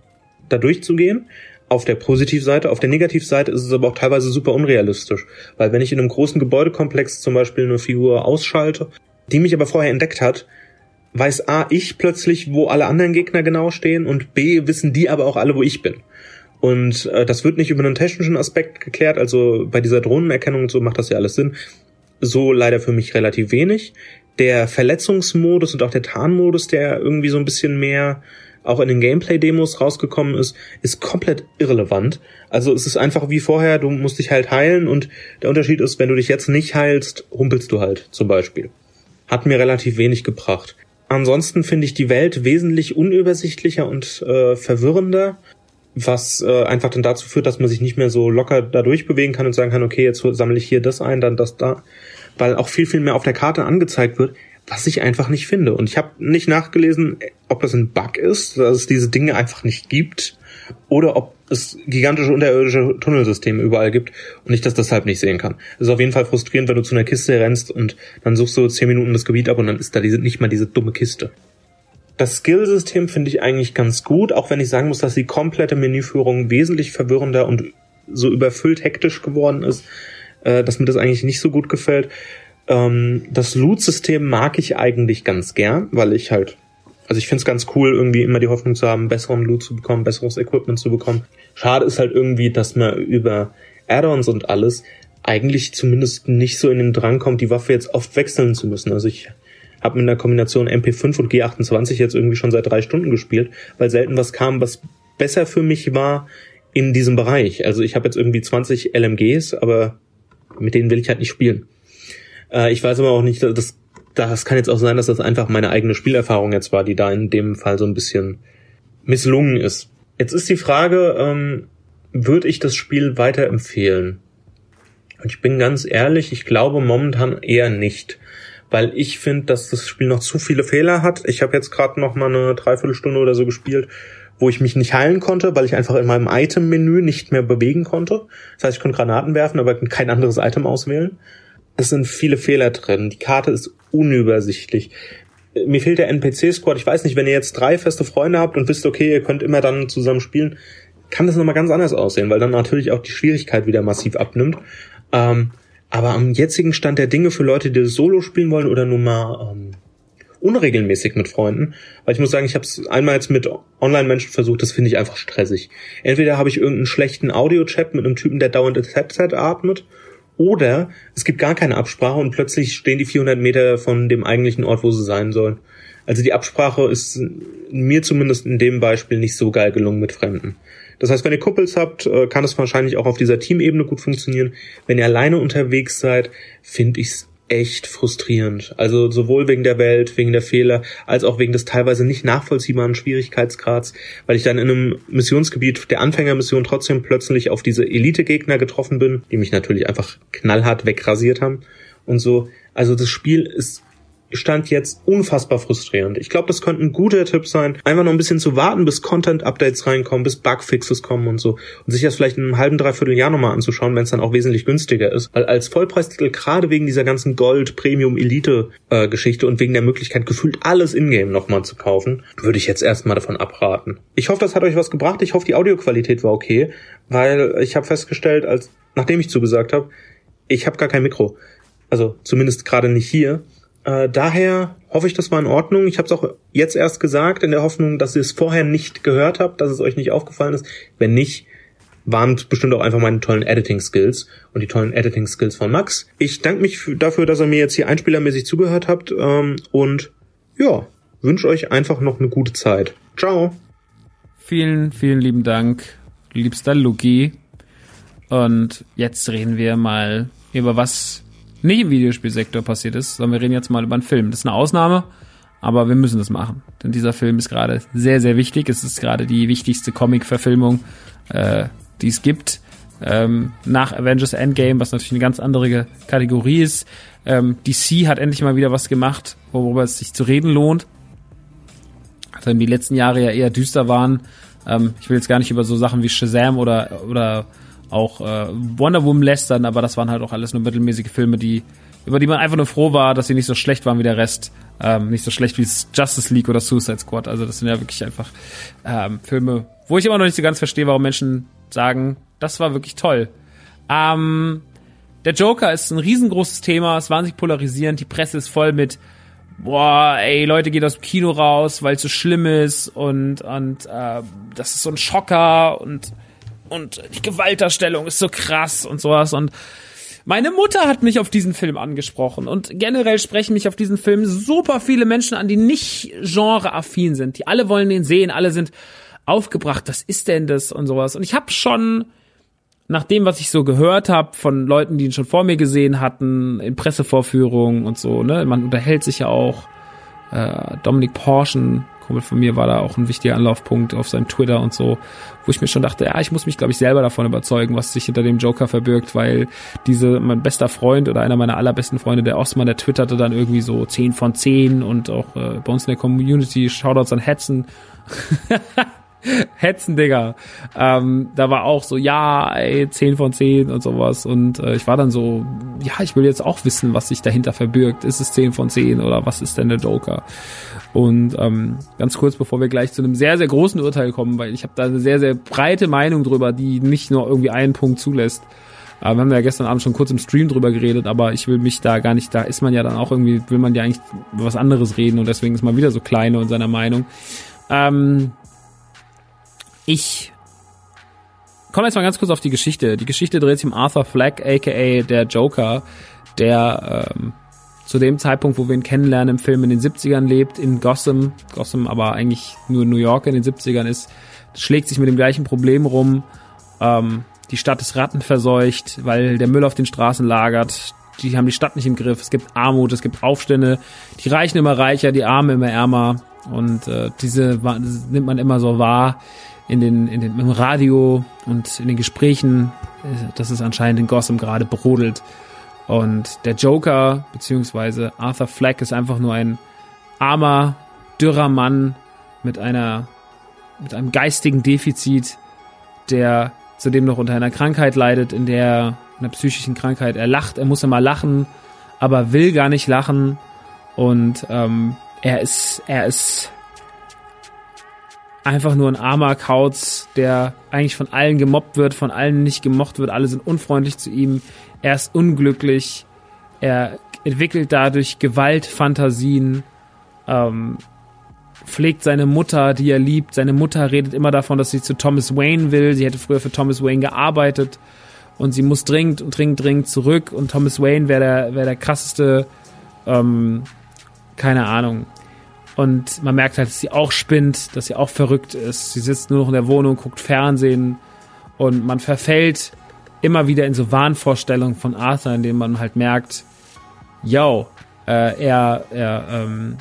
S3: da durchzugehen auf der Positivseite. Auf der Negativseite ist es aber auch teilweise super unrealistisch. Weil wenn ich in einem großen Gebäudekomplex zum Beispiel eine Figur ausschalte, die mich aber vorher entdeckt hat, weiß A, ich plötzlich, wo alle anderen Gegner genau stehen und B, wissen die aber auch alle, wo ich bin. Und äh, das wird nicht über einen technischen Aspekt geklärt, also bei dieser Drohnenerkennung und so macht das ja alles Sinn. So leider für mich relativ wenig. Der Verletzungsmodus und auch der Tarnmodus, der irgendwie so ein bisschen mehr auch in den Gameplay-Demos rausgekommen ist, ist komplett irrelevant. Also es ist einfach wie vorher, du musst dich halt heilen und der Unterschied ist, wenn du dich jetzt nicht heilst, humpelst du halt zum Beispiel. Hat mir relativ wenig gebracht. Ansonsten finde ich die Welt wesentlich unübersichtlicher und äh, verwirrender, was äh, einfach dann dazu führt, dass man sich nicht mehr so locker da durchbewegen kann und sagen kann, okay, jetzt sammle ich hier das ein, dann das da, weil auch viel, viel mehr auf der Karte angezeigt wird was ich einfach nicht finde. Und ich habe nicht nachgelesen, ob das ein Bug ist, dass es diese Dinge einfach nicht gibt, oder ob es gigantische unterirdische Tunnelsysteme überall gibt und ich das deshalb nicht sehen kann. Es ist auf jeden Fall frustrierend, wenn du zu einer Kiste rennst und dann suchst du zehn Minuten das Gebiet ab und dann ist da diese, nicht mal diese dumme Kiste. Das Skillsystem finde ich eigentlich ganz gut, auch wenn ich sagen muss, dass die komplette Menüführung wesentlich verwirrender und so überfüllt hektisch geworden ist, äh, dass mir das eigentlich nicht so gut gefällt. Ähm, das Loot-System mag ich eigentlich ganz gern, weil ich halt, also ich finde es ganz cool, irgendwie immer die Hoffnung zu haben, besseren Loot zu bekommen, besseres Equipment zu bekommen. Schade ist halt irgendwie, dass man über Add-ons und alles eigentlich zumindest nicht so in den Drang kommt, die Waffe jetzt oft wechseln zu müssen. Also ich habe mit einer Kombination MP5 und G28 jetzt irgendwie schon seit drei Stunden gespielt, weil selten was kam, was besser für mich war in diesem Bereich. Also ich habe jetzt irgendwie 20 LMGs, aber mit denen will ich halt nicht spielen. Äh, ich weiß aber auch nicht, das, das kann jetzt auch sein, dass das einfach meine eigene Spielerfahrung jetzt war, die da in dem Fall so ein bisschen misslungen ist. Jetzt ist die Frage, ähm, würde ich das Spiel weiterempfehlen? Und ich bin ganz ehrlich, ich glaube momentan eher nicht, weil ich finde, dass das Spiel noch zu viele Fehler hat. Ich habe jetzt gerade noch mal eine Dreiviertelstunde oder so gespielt, wo ich mich nicht heilen konnte, weil ich einfach in meinem Item-Menü nicht mehr bewegen konnte. Das heißt, ich konnte Granaten werfen, aber kein anderes Item auswählen es sind viele Fehler drin. Die Karte ist unübersichtlich. Mir fehlt der NPC-Squad. Ich weiß nicht, wenn ihr jetzt drei feste Freunde habt und wisst, okay, ihr könnt immer dann zusammen spielen, kann das nochmal ganz anders aussehen, weil dann natürlich auch die Schwierigkeit wieder massiv abnimmt. Ähm, aber am jetzigen Stand der Dinge für Leute, die das Solo spielen wollen oder nur mal ähm, unregelmäßig mit Freunden, weil ich muss sagen, ich habe es einmal jetzt mit Online-Menschen versucht, das finde ich einfach stressig. Entweder habe ich irgendeinen schlechten Audio-Chat mit einem Typen, der dauernd ins Headset atmet, oder es gibt gar keine Absprache und plötzlich stehen die 400 Meter von dem eigentlichen Ort, wo sie sein sollen. Also die Absprache ist mir zumindest in dem Beispiel nicht so geil gelungen mit Fremden. Das heißt, wenn ihr Kuppels habt, äh, kann es wahrscheinlich auch auf dieser Teamebene gut funktionieren. Wenn ihr alleine unterwegs seid, finde ich es echt frustrierend. Also sowohl wegen der Welt, wegen der Fehler, als auch wegen des teilweise nicht nachvollziehbaren Schwierigkeitsgrads, weil ich dann in einem Missionsgebiet der Anfängermission trotzdem plötzlich auf diese Elite-Gegner getroffen bin, die mich natürlich einfach knallhart wegrasiert haben und so. Also das Spiel ist Stand jetzt unfassbar frustrierend. Ich glaube, das könnte ein guter Tipp sein, einfach noch ein bisschen zu warten, bis Content-Updates reinkommen, bis Bugfixes kommen und so. Und sich das vielleicht in einem halben, dreiviertel Jahr nochmal anzuschauen, wenn es dann auch wesentlich günstiger ist. Weil als Vollpreistitel, gerade wegen dieser ganzen Gold, Premium, Elite-Geschichte äh, und wegen der Möglichkeit, gefühlt alles Ingame nochmal zu kaufen, würde ich jetzt erstmal davon abraten. Ich hoffe, das hat euch was gebracht. Ich hoffe, die Audioqualität war okay, weil ich habe festgestellt, als nachdem ich zugesagt habe, ich habe gar kein Mikro. Also zumindest gerade nicht hier. Äh, daher hoffe ich, das war in Ordnung. Ich habe es auch jetzt erst gesagt, in der Hoffnung, dass ihr es vorher nicht gehört habt, dass es euch nicht aufgefallen ist. Wenn nicht, waren bestimmt auch einfach meine tollen Editing-Skills und die tollen Editing-Skills von Max. Ich danke mich dafür, dass ihr mir jetzt hier einspielermäßig zugehört habt ähm, und ja, wünsche euch einfach noch eine gute Zeit. Ciao.
S1: Vielen, vielen lieben Dank, liebster Luki. Und jetzt reden wir mal über was nicht im Videospielsektor passiert ist, sondern wir reden jetzt mal über einen Film. Das ist eine Ausnahme, aber wir müssen das machen. Denn dieser Film ist gerade sehr, sehr wichtig. Es ist gerade die wichtigste Comic-Verfilmung, äh, die es gibt. Ähm, nach Avengers Endgame, was natürlich eine ganz andere Kategorie ist. Ähm, DC hat endlich mal wieder was gemacht, worüber es sich zu reden lohnt. Also die letzten Jahre ja eher düster waren. Ähm, ich will jetzt gar nicht über so Sachen wie Shazam oder, oder auch äh, Wonder Woman lästern, aber das waren halt auch alles nur mittelmäßige Filme, die über die man einfach nur froh war, dass sie nicht so schlecht waren wie der Rest. Ähm, nicht so schlecht wie Justice League oder Suicide Squad. Also das sind ja wirklich einfach ähm, Filme, wo ich immer noch nicht so ganz verstehe, warum Menschen sagen, das war wirklich toll. Ähm, der Joker ist ein riesengroßes Thema, ist wahnsinnig polarisierend, die Presse ist voll mit boah, ey, Leute geht aus dem Kino raus, weil es so schlimm ist und und äh, das ist so ein Schocker und und die Gewalterstellung ist so krass und sowas und meine Mutter hat mich auf diesen Film angesprochen und generell sprechen mich auf diesen Film super viele Menschen an, die nicht genreaffin sind. Die alle wollen den sehen, alle sind aufgebracht, was ist denn das und sowas. Und ich habe schon nach dem, was ich so gehört habe von Leuten, die ihn schon vor mir gesehen hatten, in Pressevorführungen und so, ne, man unterhält sich ja auch. Äh, Dominik Porschen Kumpel von mir war da auch ein wichtiger Anlaufpunkt auf seinem Twitter und so, wo ich mir schon dachte, ja, ich muss mich, glaube ich, selber davon überzeugen, was sich hinter dem Joker verbirgt, weil diese, mein bester Freund oder einer meiner allerbesten Freunde, der Osman, der twitterte dann irgendwie so 10 von 10 und auch äh, bei uns in der Community Shoutouts an Hetzen. Hetzen, Digga. Ähm, da war auch so, ja, ey, 10 von 10 und sowas. Und äh, ich war dann so, ja, ich will jetzt auch wissen, was sich dahinter verbirgt. Ist es 10 von 10 oder was ist denn der Joker? Und ähm, ganz kurz, bevor wir gleich zu einem sehr, sehr großen Urteil kommen, weil ich habe da eine sehr, sehr breite Meinung drüber, die nicht nur irgendwie einen Punkt zulässt. Äh, wir haben ja gestern Abend schon kurz im Stream drüber geredet, aber ich will mich da gar nicht, da ist man ja dann auch irgendwie, will man ja eigentlich was anderes reden und deswegen ist man wieder so kleine und seiner Meinung. Ähm, ich komme jetzt mal ganz kurz auf die Geschichte. Die Geschichte dreht sich um Arthur Fleck, aka der Joker, der ähm, zu dem Zeitpunkt, wo wir ihn kennenlernen im Film in den 70ern lebt, in Gotham, Gotham aber eigentlich nur New York in den 70ern ist, schlägt sich mit dem gleichen Problem rum. Ähm, die Stadt ist rattenverseucht, weil der Müll auf den Straßen lagert. Die haben die Stadt nicht im Griff. Es gibt Armut, es gibt Aufstände. Die Reichen immer reicher, die Armen immer ärmer. Und äh, diese nimmt man immer so wahr in den, in den, im Radio und in den Gesprächen, äh, dass es anscheinend in Gotham gerade brodelt. Und der Joker, beziehungsweise Arthur Fleck, ist einfach nur ein armer, dürrer Mann mit einer, mit einem geistigen Defizit, der zudem noch unter einer Krankheit leidet, in der, einer psychischen Krankheit, er lacht, er muss immer lachen, aber will gar nicht lachen. Und ähm, er ist, er ist einfach nur ein armer Kauz, der eigentlich von allen gemobbt wird, von allen nicht gemocht wird, alle sind unfreundlich zu ihm, er ist unglücklich, er entwickelt dadurch Gewaltfantasien, ähm, pflegt seine Mutter, die er liebt. Seine Mutter redet immer davon, dass sie zu Thomas Wayne will. Sie hätte früher für Thomas Wayne gearbeitet und sie muss dringend und dringend, dringend zurück. Und Thomas Wayne wäre der, wär der krasseste, ähm, keine Ahnung. Und man merkt halt, dass sie auch spinnt, dass sie auch verrückt ist. Sie sitzt nur noch in der Wohnung, guckt Fernsehen und man verfällt immer wieder in so Wahnvorstellungen von Arthur, in denen man halt merkt, yo, äh, er, er, ähm,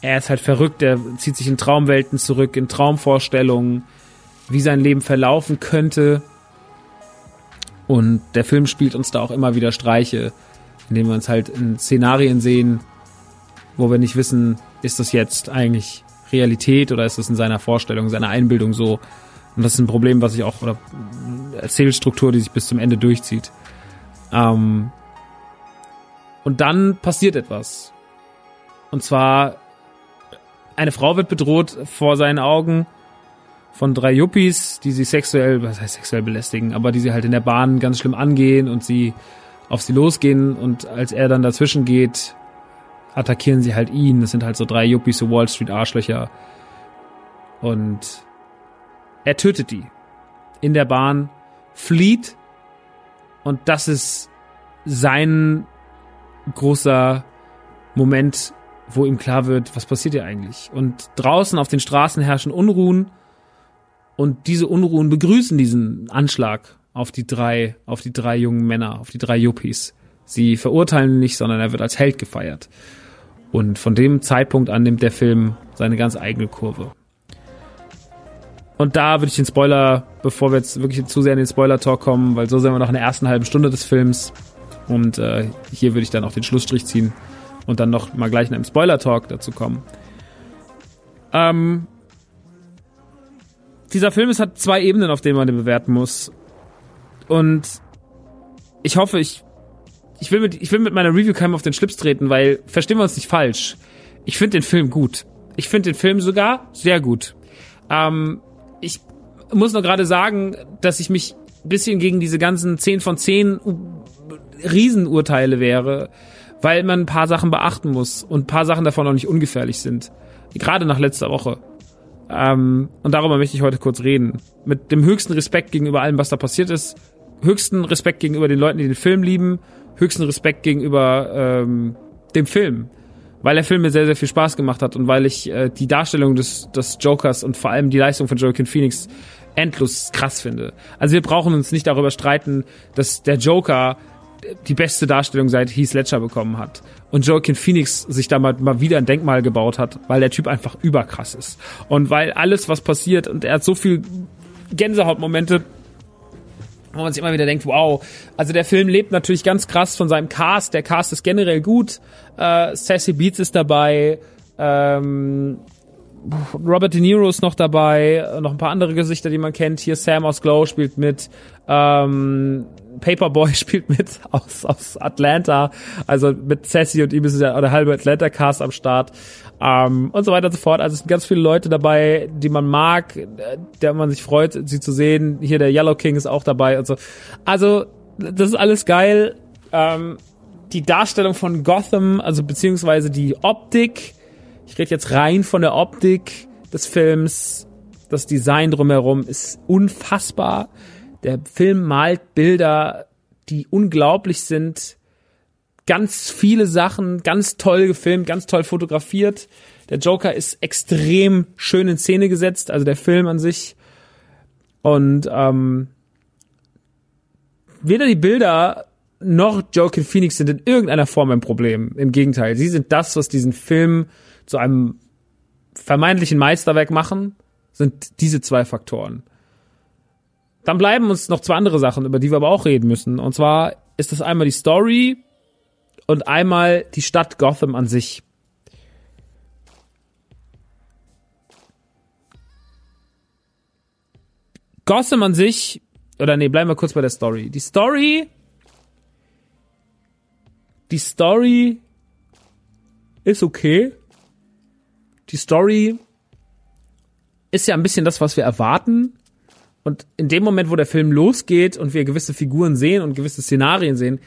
S1: er ist halt verrückt, er zieht sich in Traumwelten zurück, in Traumvorstellungen, wie sein Leben verlaufen könnte. Und der Film spielt uns da auch immer wieder Streiche, indem wir uns halt in Szenarien sehen, wo wir nicht wissen, ist das jetzt eigentlich Realität oder ist das in seiner Vorstellung, seiner Einbildung so? Und das ist ein Problem, was ich auch, oder Erzählstruktur, die sich bis zum Ende durchzieht. Ähm, und dann passiert etwas. Und zwar, eine Frau wird bedroht vor seinen Augen von drei Yuppies, die sie sexuell, was heißt sexuell belästigen, aber die sie halt in der Bahn ganz schlimm angehen und sie auf sie losgehen und als er dann dazwischen geht, attackieren sie halt ihn. Das sind halt so drei Yuppies, so Wall Street Arschlöcher. Und er tötet die in der Bahn, flieht und das ist sein großer Moment, wo ihm klar wird, was passiert hier eigentlich. Und draußen auf den Straßen herrschen Unruhen und diese Unruhen begrüßen diesen Anschlag auf die drei, auf die drei jungen Männer, auf die drei Yuppies. Sie verurteilen ihn nicht, sondern er wird als Held gefeiert. Und von dem Zeitpunkt an nimmt der Film seine ganz eigene Kurve. Und da würde ich den Spoiler, bevor wir jetzt wirklich zu sehr in den Spoiler-Talk kommen, weil so sind wir noch in der ersten halben Stunde des Films. Und äh, hier würde ich dann auch den Schlussstrich ziehen und dann noch mal gleich in einem Spoiler-Talk dazu kommen. Ähm, dieser Film ist, hat zwei Ebenen, auf denen man den bewerten muss. Und ich hoffe, ich, ich will mit, ich will mit meiner Review keinem auf den Schlips treten, weil, verstehen wir uns nicht falsch. Ich finde den Film gut. Ich finde den Film sogar sehr gut. Ähm, ich muss nur gerade sagen, dass ich mich ein bisschen gegen diese ganzen 10 von 10 Riesenurteile wäre, weil man ein paar Sachen beachten muss und ein paar Sachen davon auch nicht ungefährlich sind. Gerade nach letzter Woche. Ähm, und darüber möchte ich heute kurz reden. Mit dem höchsten Respekt gegenüber allem, was da passiert ist. Höchsten Respekt gegenüber den Leuten, die den Film lieben. Höchsten Respekt gegenüber ähm, dem Film. Weil der Film mir sehr, sehr viel Spaß gemacht hat und weil ich äh, die Darstellung des, des Jokers und vor allem die Leistung von Joaquin Phoenix endlos krass finde. Also wir brauchen uns nicht darüber streiten, dass der Joker die beste Darstellung seit Heath Ledger bekommen hat. Und Joaquin Phoenix sich da mal, mal wieder ein Denkmal gebaut hat, weil der Typ einfach überkrass ist. Und weil alles, was passiert, und er hat so viel Gänsehautmomente, wo man sich immer wieder denkt, wow. Also der Film lebt natürlich ganz krass von seinem Cast. Der Cast ist generell gut. Äh, Sassy Beats ist dabei. Ähm, Robert De Niro ist noch dabei, noch ein paar andere Gesichter, die man kennt. Hier Sam aus Glow spielt mit, ähm, Paperboy spielt mit aus, aus Atlanta, also mit Sassy und ihm ist ja der halbe Atlanta-Cast am Start ähm, und so weiter und so fort. Also es sind ganz viele Leute dabei, die man mag, der man sich freut, sie zu sehen. Hier der Yellow King ist auch dabei und so. Also das ist alles geil. Ähm, die Darstellung von Gotham, also beziehungsweise die Optik, ich rede jetzt rein von der Optik des Films, das Design drumherum ist unfassbar. Der Film malt Bilder, die unglaublich sind. Ganz viele Sachen, ganz toll gefilmt, ganz toll fotografiert. Der Joker ist extrem schön in Szene gesetzt, also der Film an sich. Und ähm, weder die Bilder noch Joaquin Phoenix sind in irgendeiner Form ein Problem. Im Gegenteil, sie sind das, was diesen Film zu einem vermeintlichen Meisterwerk machen, sind diese zwei Faktoren. Dann bleiben uns noch zwei andere Sachen, über die wir aber auch reden müssen. Und zwar ist das einmal die Story und einmal die Stadt Gotham an sich. Gotham an sich, oder nee, bleiben wir kurz bei der Story. Die Story, die Story ist okay die Story ist ja ein bisschen das, was wir erwarten. Und in dem Moment, wo der Film losgeht und wir gewisse Figuren sehen und gewisse Szenarien sehen,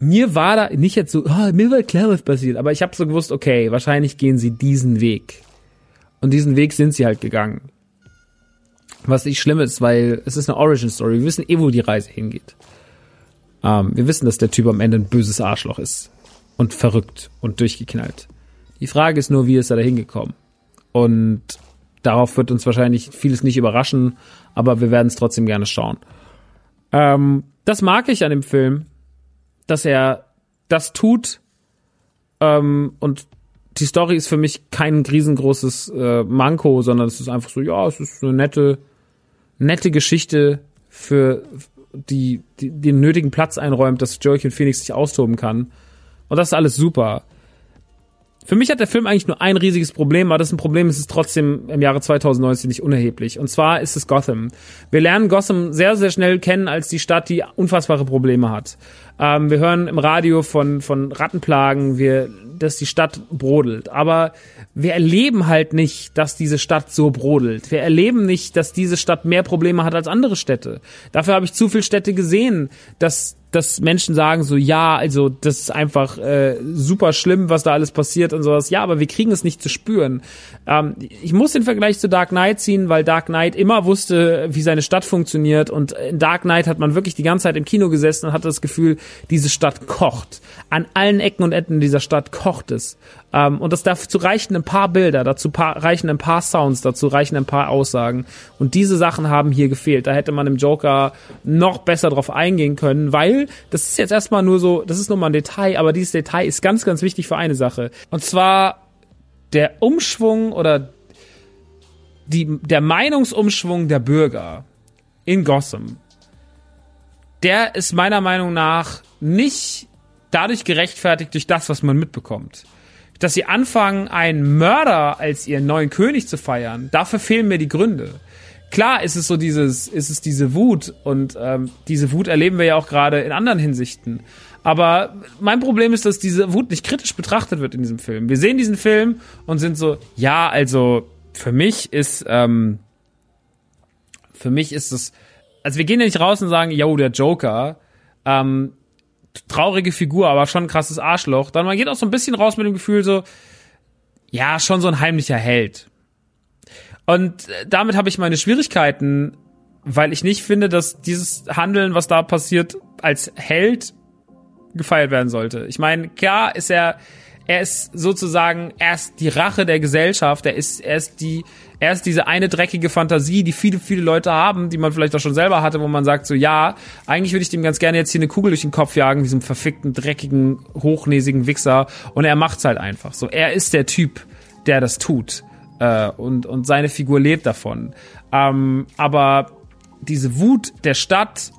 S1: mir war da nicht jetzt so, oh, mir war klar, was passiert, aber ich habe so gewusst, okay, wahrscheinlich gehen sie diesen Weg. Und diesen Weg sind sie halt gegangen. Was nicht schlimm ist, weil es ist eine Origin-Story. Wir wissen eh, wo die Reise hingeht. Ähm, wir wissen, dass der Typ am Ende ein böses Arschloch ist. Und verrückt und durchgeknallt. Die Frage ist nur, wie ist er da hingekommen? Und darauf wird uns wahrscheinlich vieles nicht überraschen, aber wir werden es trotzdem gerne schauen. Ähm, das mag ich an dem Film, dass er das tut ähm, und die Story ist für mich kein riesengroßes äh, Manko, sondern es ist einfach so, ja, es ist eine nette, nette Geschichte für die, die den nötigen Platz einräumt, dass Joaquin Phoenix sich austoben kann. Und das ist alles super. Für mich hat der Film eigentlich nur ein riesiges Problem, aber das ist ein Problem, es ist trotzdem im Jahre 2019 nicht unerheblich. Und zwar ist es Gotham. Wir lernen Gotham sehr, sehr schnell kennen als die Stadt, die unfassbare Probleme hat. Ähm, wir hören im Radio von, von Rattenplagen, wir, dass die Stadt brodelt. Aber wir erleben halt nicht, dass diese Stadt so brodelt. Wir erleben nicht, dass diese Stadt mehr Probleme hat als andere Städte. Dafür habe ich zu viele Städte gesehen, dass dass Menschen sagen so, ja, also das ist einfach äh, super schlimm, was da alles passiert und sowas. Ja, aber wir kriegen es nicht zu spüren. Ähm, ich muss den Vergleich zu Dark Knight ziehen, weil Dark Knight immer wusste, wie seine Stadt funktioniert und in Dark Knight hat man wirklich die ganze Zeit im Kino gesessen und hatte das Gefühl, diese Stadt kocht. An allen Ecken und Enden dieser Stadt kocht es. Ähm, und das dazu reichen ein paar Bilder, dazu paar, reichen ein paar Sounds, dazu reichen ein paar Aussagen. Und diese Sachen haben hier gefehlt. Da hätte man im Joker noch besser drauf eingehen können, weil das ist jetzt erstmal nur so, das ist nur mal ein Detail, aber dieses Detail ist ganz, ganz wichtig für eine Sache. Und zwar der Umschwung oder die, der Meinungsumschwung der Bürger in Gotham. Der ist meiner Meinung nach nicht dadurch gerechtfertigt durch das, was man mitbekommt dass sie anfangen, einen Mörder als ihren neuen König zu feiern, dafür fehlen mir die Gründe. klar ist es so dieses, ist es diese Wut und ähm, diese Wut erleben wir ja auch gerade in anderen Hinsichten. Aber mein Problem ist, dass diese Wut nicht kritisch betrachtet wird in diesem Film. Wir sehen diesen Film und sind so, ja, also für mich ist, ähm, für mich ist es, also wir gehen ja nicht raus und sagen, yo, der Joker, ähm, traurige Figur, aber schon ein krasses Arschloch. Dann man geht auch so ein bisschen raus mit dem Gefühl so, ja, schon so ein heimlicher Held. Und damit habe ich meine Schwierigkeiten, weil ich nicht finde, dass dieses Handeln, was da passiert, als Held gefeiert werden sollte. Ich meine, klar ist er, er ist sozusagen erst die Rache der Gesellschaft. Er ist, er ist die, er ist diese eine dreckige Fantasie, die viele, viele Leute haben, die man vielleicht auch schon selber hatte, wo man sagt so, ja, eigentlich würde ich dem ganz gerne jetzt hier eine Kugel durch den Kopf jagen, diesem verfickten, dreckigen, hochnäsigen Wichser. Und er macht's halt einfach so. Er ist der Typ, der das tut. Äh, und, und seine Figur lebt davon. Ähm, aber diese Wut der Stadt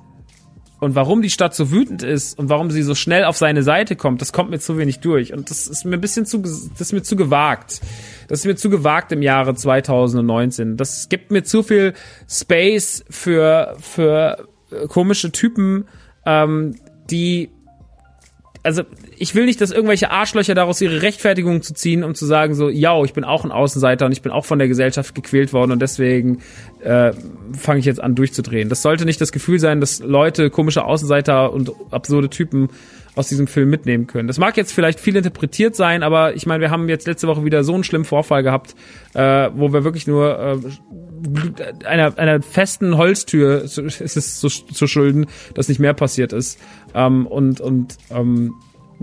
S1: und warum die Stadt so wütend ist und warum sie so schnell auf seine Seite kommt, das kommt mir zu wenig durch. Und das ist mir ein bisschen zu, das ist mir zu gewagt. Das ist mir zu gewagt im Jahre 2019. Das gibt mir zu viel Space für, für äh, komische Typen, ähm, die also ich will nicht, dass irgendwelche Arschlöcher daraus ihre Rechtfertigung zu ziehen, um zu sagen so, ja, ich bin auch ein Außenseiter und ich bin auch von der Gesellschaft gequält worden und deswegen äh, fange ich jetzt an durchzudrehen. Das sollte nicht das Gefühl sein, dass Leute komische Außenseiter und absurde Typen aus diesem Film mitnehmen können. Das mag jetzt vielleicht viel interpretiert sein, aber ich meine, wir haben jetzt letzte Woche wieder so einen schlimmen Vorfall gehabt, äh, wo wir wirklich nur äh, einer, einer festen Holztür ist es zu, zu schulden, dass nicht mehr passiert ist. Ähm, und und ähm,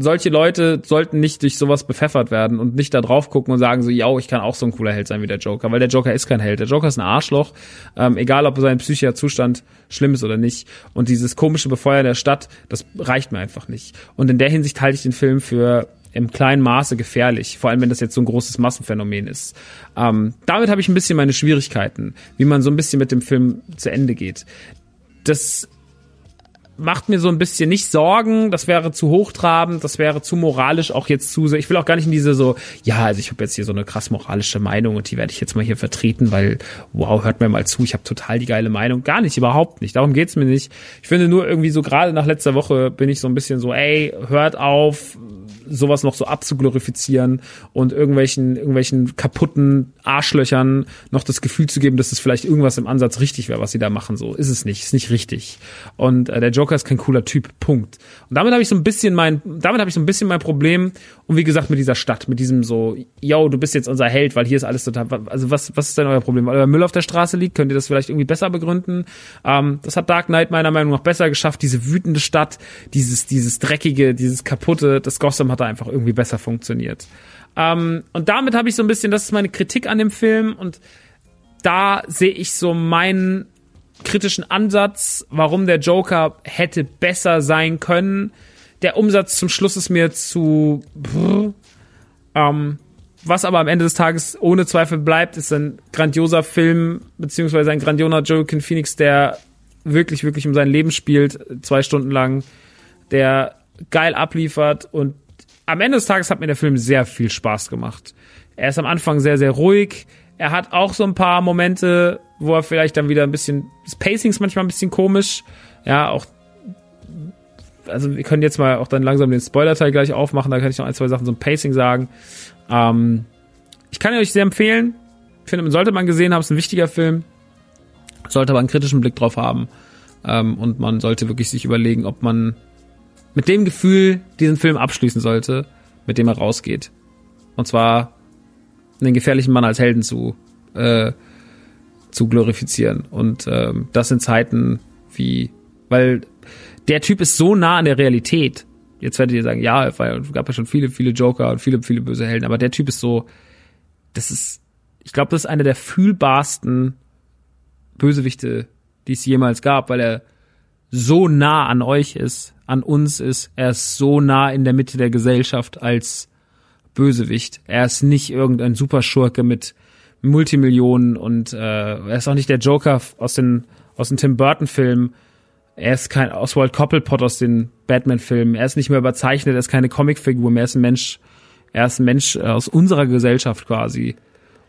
S1: solche Leute sollten nicht durch sowas bepfeffert werden und nicht da drauf gucken und sagen so, ja, ich kann auch so ein cooler Held sein wie der Joker, weil der Joker ist kein Held. Der Joker ist ein Arschloch, ähm, egal ob sein psychischer Zustand schlimm ist oder nicht. Und dieses komische Befeuern der Stadt, das reicht mir einfach nicht. Und in der Hinsicht halte ich den Film für im kleinen Maße gefährlich, vor allem wenn das jetzt so ein großes Massenphänomen ist. Ähm, damit habe ich ein bisschen meine Schwierigkeiten, wie man so ein bisschen mit dem Film zu Ende geht. Das macht mir so ein bisschen nicht Sorgen, das wäre zu hochtrabend, das wäre zu moralisch auch jetzt zu sehr. Ich will auch gar nicht in diese so, ja, also ich habe jetzt hier so eine krass moralische Meinung und die werde ich jetzt mal hier vertreten, weil, wow, hört mir mal zu, ich habe total die geile Meinung. Gar nicht, überhaupt nicht. Darum geht's mir nicht. Ich finde nur irgendwie so, gerade nach letzter Woche bin ich so ein bisschen so, ey, hört auf, sowas noch so abzuglorifizieren und irgendwelchen, irgendwelchen kaputten Arschlöchern noch das Gefühl zu geben, dass es vielleicht irgendwas im Ansatz richtig wäre, was sie da machen. So ist es nicht, ist nicht richtig. Und äh, der Joker ist kein cooler Typ. Punkt. Und damit habe ich so ein bisschen mein, damit habe ich so ein bisschen mein Problem. Und wie gesagt mit dieser Stadt, mit diesem so, yo, du bist jetzt unser Held, weil hier ist alles total. Also was, was ist denn euer Problem? Weil euer Müll auf der Straße liegt, könnt ihr das vielleicht irgendwie besser begründen? Ähm, das hat Dark Knight meiner Meinung nach besser geschafft. Diese wütende Stadt, dieses, dieses dreckige, dieses kaputte, das Gotham hat da einfach irgendwie besser funktioniert. Ähm, und damit habe ich so ein bisschen, das ist meine Kritik an dem Film und da sehe ich so meinen kritischen Ansatz, warum der Joker hätte besser sein können. Der Umsatz zum Schluss ist mir zu. Brr, ähm, was aber am Ende des Tages ohne Zweifel bleibt, ist ein grandioser Film, beziehungsweise ein grandioser Joaquin Phoenix, der wirklich, wirklich um sein Leben spielt, zwei Stunden lang, der geil abliefert und am Ende des Tages hat mir der Film sehr viel Spaß gemacht. Er ist am Anfang sehr, sehr ruhig. Er hat auch so ein paar Momente, wo er vielleicht dann wieder ein bisschen, das Pacing ist manchmal ein bisschen komisch. Ja, auch, also wir können jetzt mal auch dann langsam den Spoiler-Teil gleich aufmachen, da kann ich noch ein, zwei Sachen zum Pacing sagen. Ähm, ich kann euch sehr empfehlen. Ich finde, man sollte man gesehen haben, es ist ein wichtiger Film. Sollte aber einen kritischen Blick drauf haben. Ähm, und man sollte wirklich sich überlegen, ob man mit dem Gefühl diesen Film abschließen sollte, mit dem er rausgeht. Und zwar einen gefährlichen Mann als Helden zu, äh, zu glorifizieren. Und ähm, das in Zeiten wie, weil der Typ ist so nah an der Realität. Jetzt werdet ihr sagen, ja, es gab ja schon viele, viele Joker und viele, viele böse Helden, aber der Typ ist so, das ist, ich glaube, das ist einer der fühlbarsten Bösewichte, die es jemals gab, weil er so nah an euch ist, an uns ist. Er ist so nah in der Mitte der Gesellschaft als Bösewicht. Er ist nicht irgendein Superschurke mit Multimillionen und äh, er ist auch nicht der Joker aus den aus den Tim Burton Filmen. Er ist kein Oswald Cobblepot aus den Batman Filmen. Er ist nicht mehr überzeichnet. Er ist keine Comicfigur mehr. Er ist ein Mensch. Er ist ein Mensch aus unserer Gesellschaft quasi.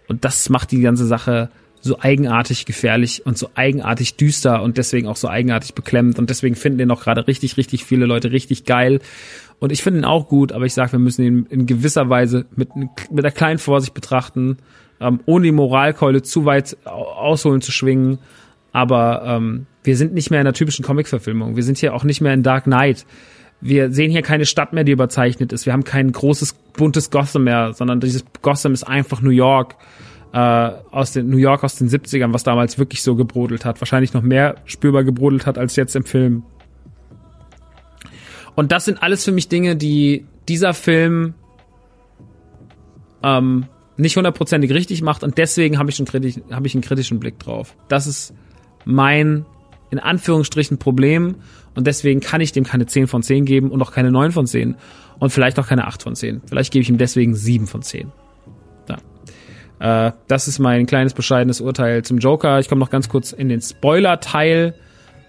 S1: Und das macht die ganze Sache so eigenartig gefährlich und so eigenartig düster und deswegen auch so eigenartig beklemmt und deswegen finden den auch gerade richtig, richtig viele Leute richtig geil. Und ich finde ihn auch gut, aber ich sage, wir müssen ihn in gewisser Weise mit, mit einer kleinen Vorsicht betrachten, ähm, ohne die Moralkeule zu weit ausholen zu schwingen. Aber ähm, wir sind nicht mehr in einer typischen Comic-Verfilmung. Wir sind hier auch nicht mehr in Dark Knight. Wir sehen hier keine Stadt mehr, die überzeichnet ist. Wir haben kein großes, buntes Gotham mehr, sondern dieses Gotham ist einfach New York äh, aus den New York aus den 70ern, was damals wirklich so gebrodelt hat. Wahrscheinlich noch mehr spürbar gebrodelt hat als jetzt im Film. Und das sind alles für mich Dinge, die dieser Film ähm, nicht hundertprozentig richtig macht und deswegen habe ich, einen kritisch, hab ich einen kritischen Blick drauf. Das ist mein, in Anführungsstrichen, Problem und deswegen kann ich dem keine 10 von 10 geben und auch keine 9 von 10 und vielleicht auch keine 8 von 10. Vielleicht gebe ich ihm deswegen 7 von 10. Äh, das ist mein kleines bescheidenes Urteil zum Joker. Ich komme noch ganz kurz in den Spoiler-Teil,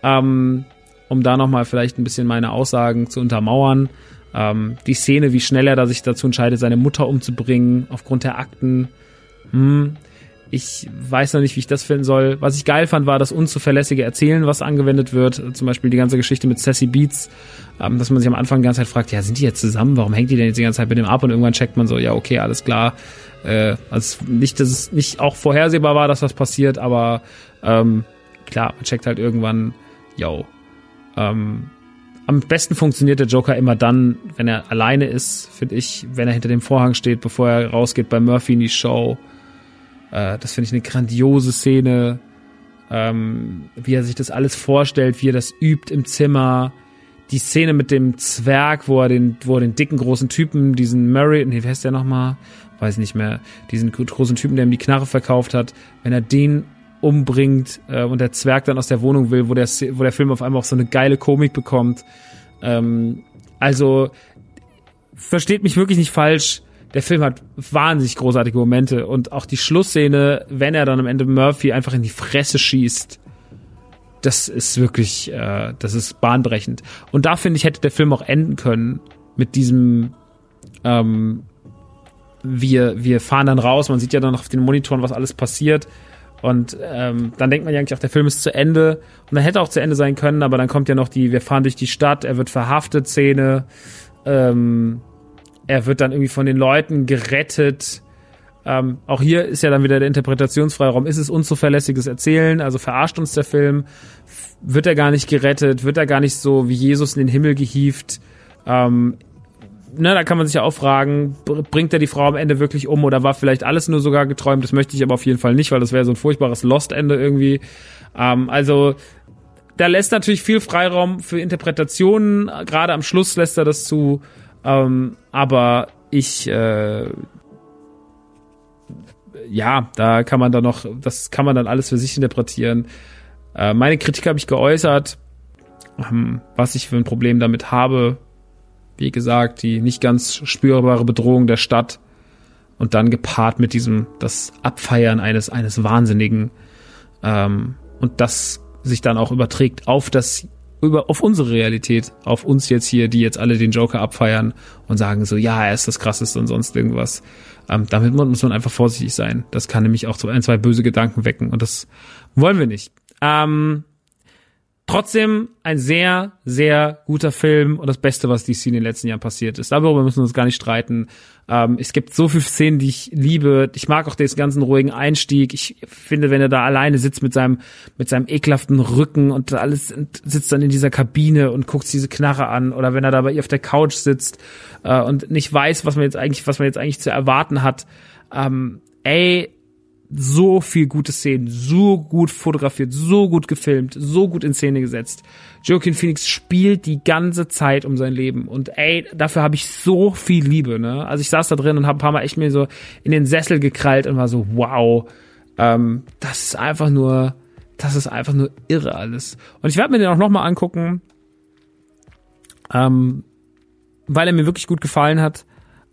S1: ähm, um da nochmal vielleicht ein bisschen meine Aussagen zu untermauern. Ähm, die Szene, wie schnell er da sich dazu entscheidet, seine Mutter umzubringen, aufgrund der Akten. Hm, ich weiß noch nicht, wie ich das finden soll. Was ich geil fand, war das unzuverlässige Erzählen, was angewendet wird. Zum Beispiel die ganze Geschichte mit Sassy Beats, ähm, dass man sich am Anfang die ganze Zeit fragt, ja, sind die jetzt zusammen? Warum hängt die denn jetzt die ganze Zeit mit dem ab? Und irgendwann checkt man so, ja, okay, alles klar. Äh, also nicht, dass es nicht auch vorhersehbar war, dass das passiert, aber ähm, klar, man checkt halt irgendwann, yo, ähm, am besten funktioniert der Joker immer dann, wenn er alleine ist, finde ich, wenn er hinter dem Vorhang steht, bevor er rausgeht bei Murphy in die Show. Äh, das finde ich eine grandiose Szene, ähm, wie er sich das alles vorstellt, wie er das übt im Zimmer. Die Szene mit dem Zwerg, wo er den, wo er den dicken großen Typen, diesen Murray, nee, wer ist der nochmal? Weiß nicht mehr. Diesen großen Typen, der ihm die Knarre verkauft hat, wenn er den umbringt äh, und der Zwerg dann aus der Wohnung will, wo der, wo der Film auf einmal auch so eine geile Komik bekommt. Ähm, also versteht mich wirklich nicht falsch. Der Film hat wahnsinnig großartige Momente und auch die Schlussszene, wenn er dann am Ende Murphy einfach in die Fresse schießt, das ist wirklich, äh, das ist bahnbrechend. Und da finde ich, hätte der Film auch enden können mit diesem, ähm, wir, wir fahren dann raus, man sieht ja dann auf den Monitoren, was alles passiert und ähm, dann denkt man ja eigentlich auch, der Film ist zu Ende. Und dann hätte auch zu Ende sein können, aber dann kommt ja noch die, wir fahren durch die Stadt, er wird verhaftet, Szene. Ähm, er wird dann irgendwie von den Leuten gerettet. Ähm, auch hier ist ja dann wieder der Interpretationsfreiraum. Ist es unzuverlässiges Erzählen? Also verarscht uns der Film? Wird er gar nicht gerettet? Wird er gar nicht so wie Jesus in den Himmel gehievt? Ähm, ne, da kann man sich ja auch fragen, bringt er die Frau am Ende wirklich um oder war vielleicht alles nur sogar geträumt? Das möchte ich aber auf jeden Fall nicht, weil das wäre so ein furchtbares Lost-Ende irgendwie. Ähm, also da lässt natürlich viel Freiraum für Interpretationen. Gerade am Schluss lässt er das zu. Ähm, aber ich, äh, ja, da kann man dann noch, das kann man dann alles für sich interpretieren. Äh, meine Kritik habe ich geäußert, ähm, was ich für ein Problem damit habe wie gesagt, die nicht ganz spürbare Bedrohung der Stadt und dann gepaart mit diesem, das Abfeiern eines, eines Wahnsinnigen ähm, und das sich dann auch überträgt auf das, über, auf unsere Realität, auf uns jetzt hier, die jetzt alle den Joker abfeiern und sagen so, ja, er ist das Krasseste und sonst irgendwas. Ähm, damit muss man einfach vorsichtig sein. Das kann nämlich auch so ein, zwei böse Gedanken wecken und das wollen wir nicht. Ähm, Trotzdem ein sehr, sehr guter Film und das Beste, was DC in den letzten Jahren passiert ist. Darüber müssen wir uns gar nicht streiten. Ähm, es gibt so viele Szenen, die ich liebe. Ich mag auch den ganzen ruhigen Einstieg. Ich finde, wenn er da alleine sitzt mit seinem, mit seinem ekelhaften Rücken und alles und sitzt dann in dieser Kabine und guckt diese Knarre an oder wenn er da bei ihr auf der Couch sitzt äh, und nicht weiß, was man jetzt eigentlich, was man jetzt eigentlich zu erwarten hat. Ähm, ey, so viel gute Szenen, so gut fotografiert, so gut gefilmt, so gut in Szene gesetzt. Joaquin Phoenix spielt die ganze Zeit um sein Leben und ey, dafür habe ich so viel Liebe, ne? Also ich saß da drin und habe ein paar Mal echt mir so in den Sessel gekrallt und war so, wow, ähm, das ist einfach nur, das ist einfach nur irre alles. Und ich werde mir den auch nochmal angucken, ähm, weil er mir wirklich gut gefallen hat,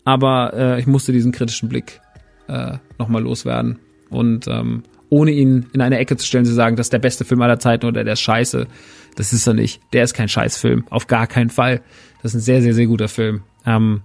S1: aber äh, ich musste diesen kritischen Blick äh, nochmal loswerden. Und ähm, ohne ihn in eine Ecke zu stellen, zu sagen, das ist der beste Film aller Zeiten oder der ist scheiße. Das ist er nicht. Der ist kein Scheißfilm. Auf gar keinen Fall. Das ist ein sehr, sehr, sehr guter Film. Ähm,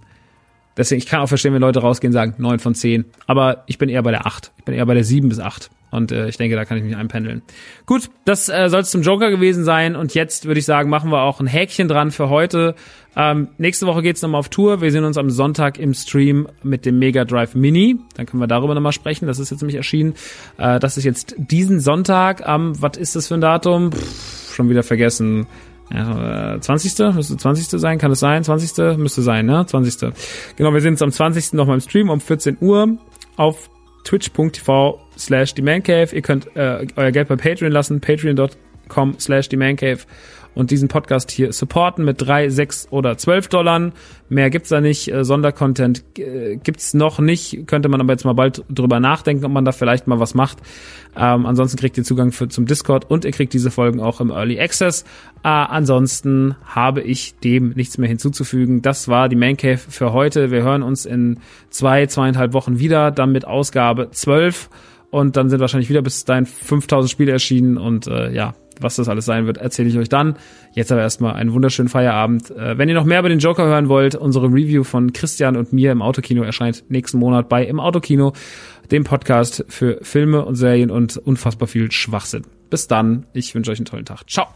S1: deswegen, ich kann auch verstehen, wenn Leute rausgehen und sagen, neun von zehn. Aber ich bin eher bei der acht. Ich bin eher bei der sieben bis acht. Und äh, ich denke, da kann ich mich einpendeln. Gut, das äh, soll es zum Joker gewesen sein. Und jetzt würde ich sagen, machen wir auch ein Häkchen dran für heute. Ähm, nächste Woche geht's nochmal auf Tour. Wir sehen uns am Sonntag im Stream mit dem Mega Drive Mini. Dann können wir darüber nochmal sprechen. Das ist jetzt nämlich erschienen. Äh, das ist jetzt diesen Sonntag am, was ist das für ein Datum? Pff, schon wieder vergessen. Ja, 20. Äh, müsste 20. sein, kann es sein? 20. müsste sein, ne? 20. Genau, wir sind jetzt am 20. nochmal im Stream um 14 Uhr auf twitch.tv slash themancave. Ihr könnt äh, euer Geld bei Patreon lassen, patreon.com slash themancave und diesen Podcast hier supporten mit drei, sechs oder zwölf Dollar. Mehr gibt's da nicht. Äh, Sondercontent äh, gibt's noch nicht. Könnte man aber jetzt mal bald drüber nachdenken, ob man da vielleicht mal was macht. Ähm, ansonsten kriegt ihr Zugang für, zum Discord und ihr kriegt diese Folgen auch im Early Access. Äh, ansonsten habe ich dem nichts mehr hinzuzufügen. Das war die Main Cave für heute. Wir hören uns in zwei, zweieinhalb Wochen wieder, dann mit Ausgabe 12 und dann sind wahrscheinlich wieder bis dahin 5000 Spiele erschienen und äh, ja, was das alles sein wird, erzähle ich euch dann. Jetzt aber erstmal einen wunderschönen Feierabend. Äh, wenn ihr noch mehr über den Joker hören wollt, unsere Review von Christian und mir im Autokino erscheint nächsten Monat bei Im Autokino, dem Podcast für Filme und Serien und unfassbar viel Schwachsinn. Bis dann, ich wünsche euch einen tollen Tag. Ciao.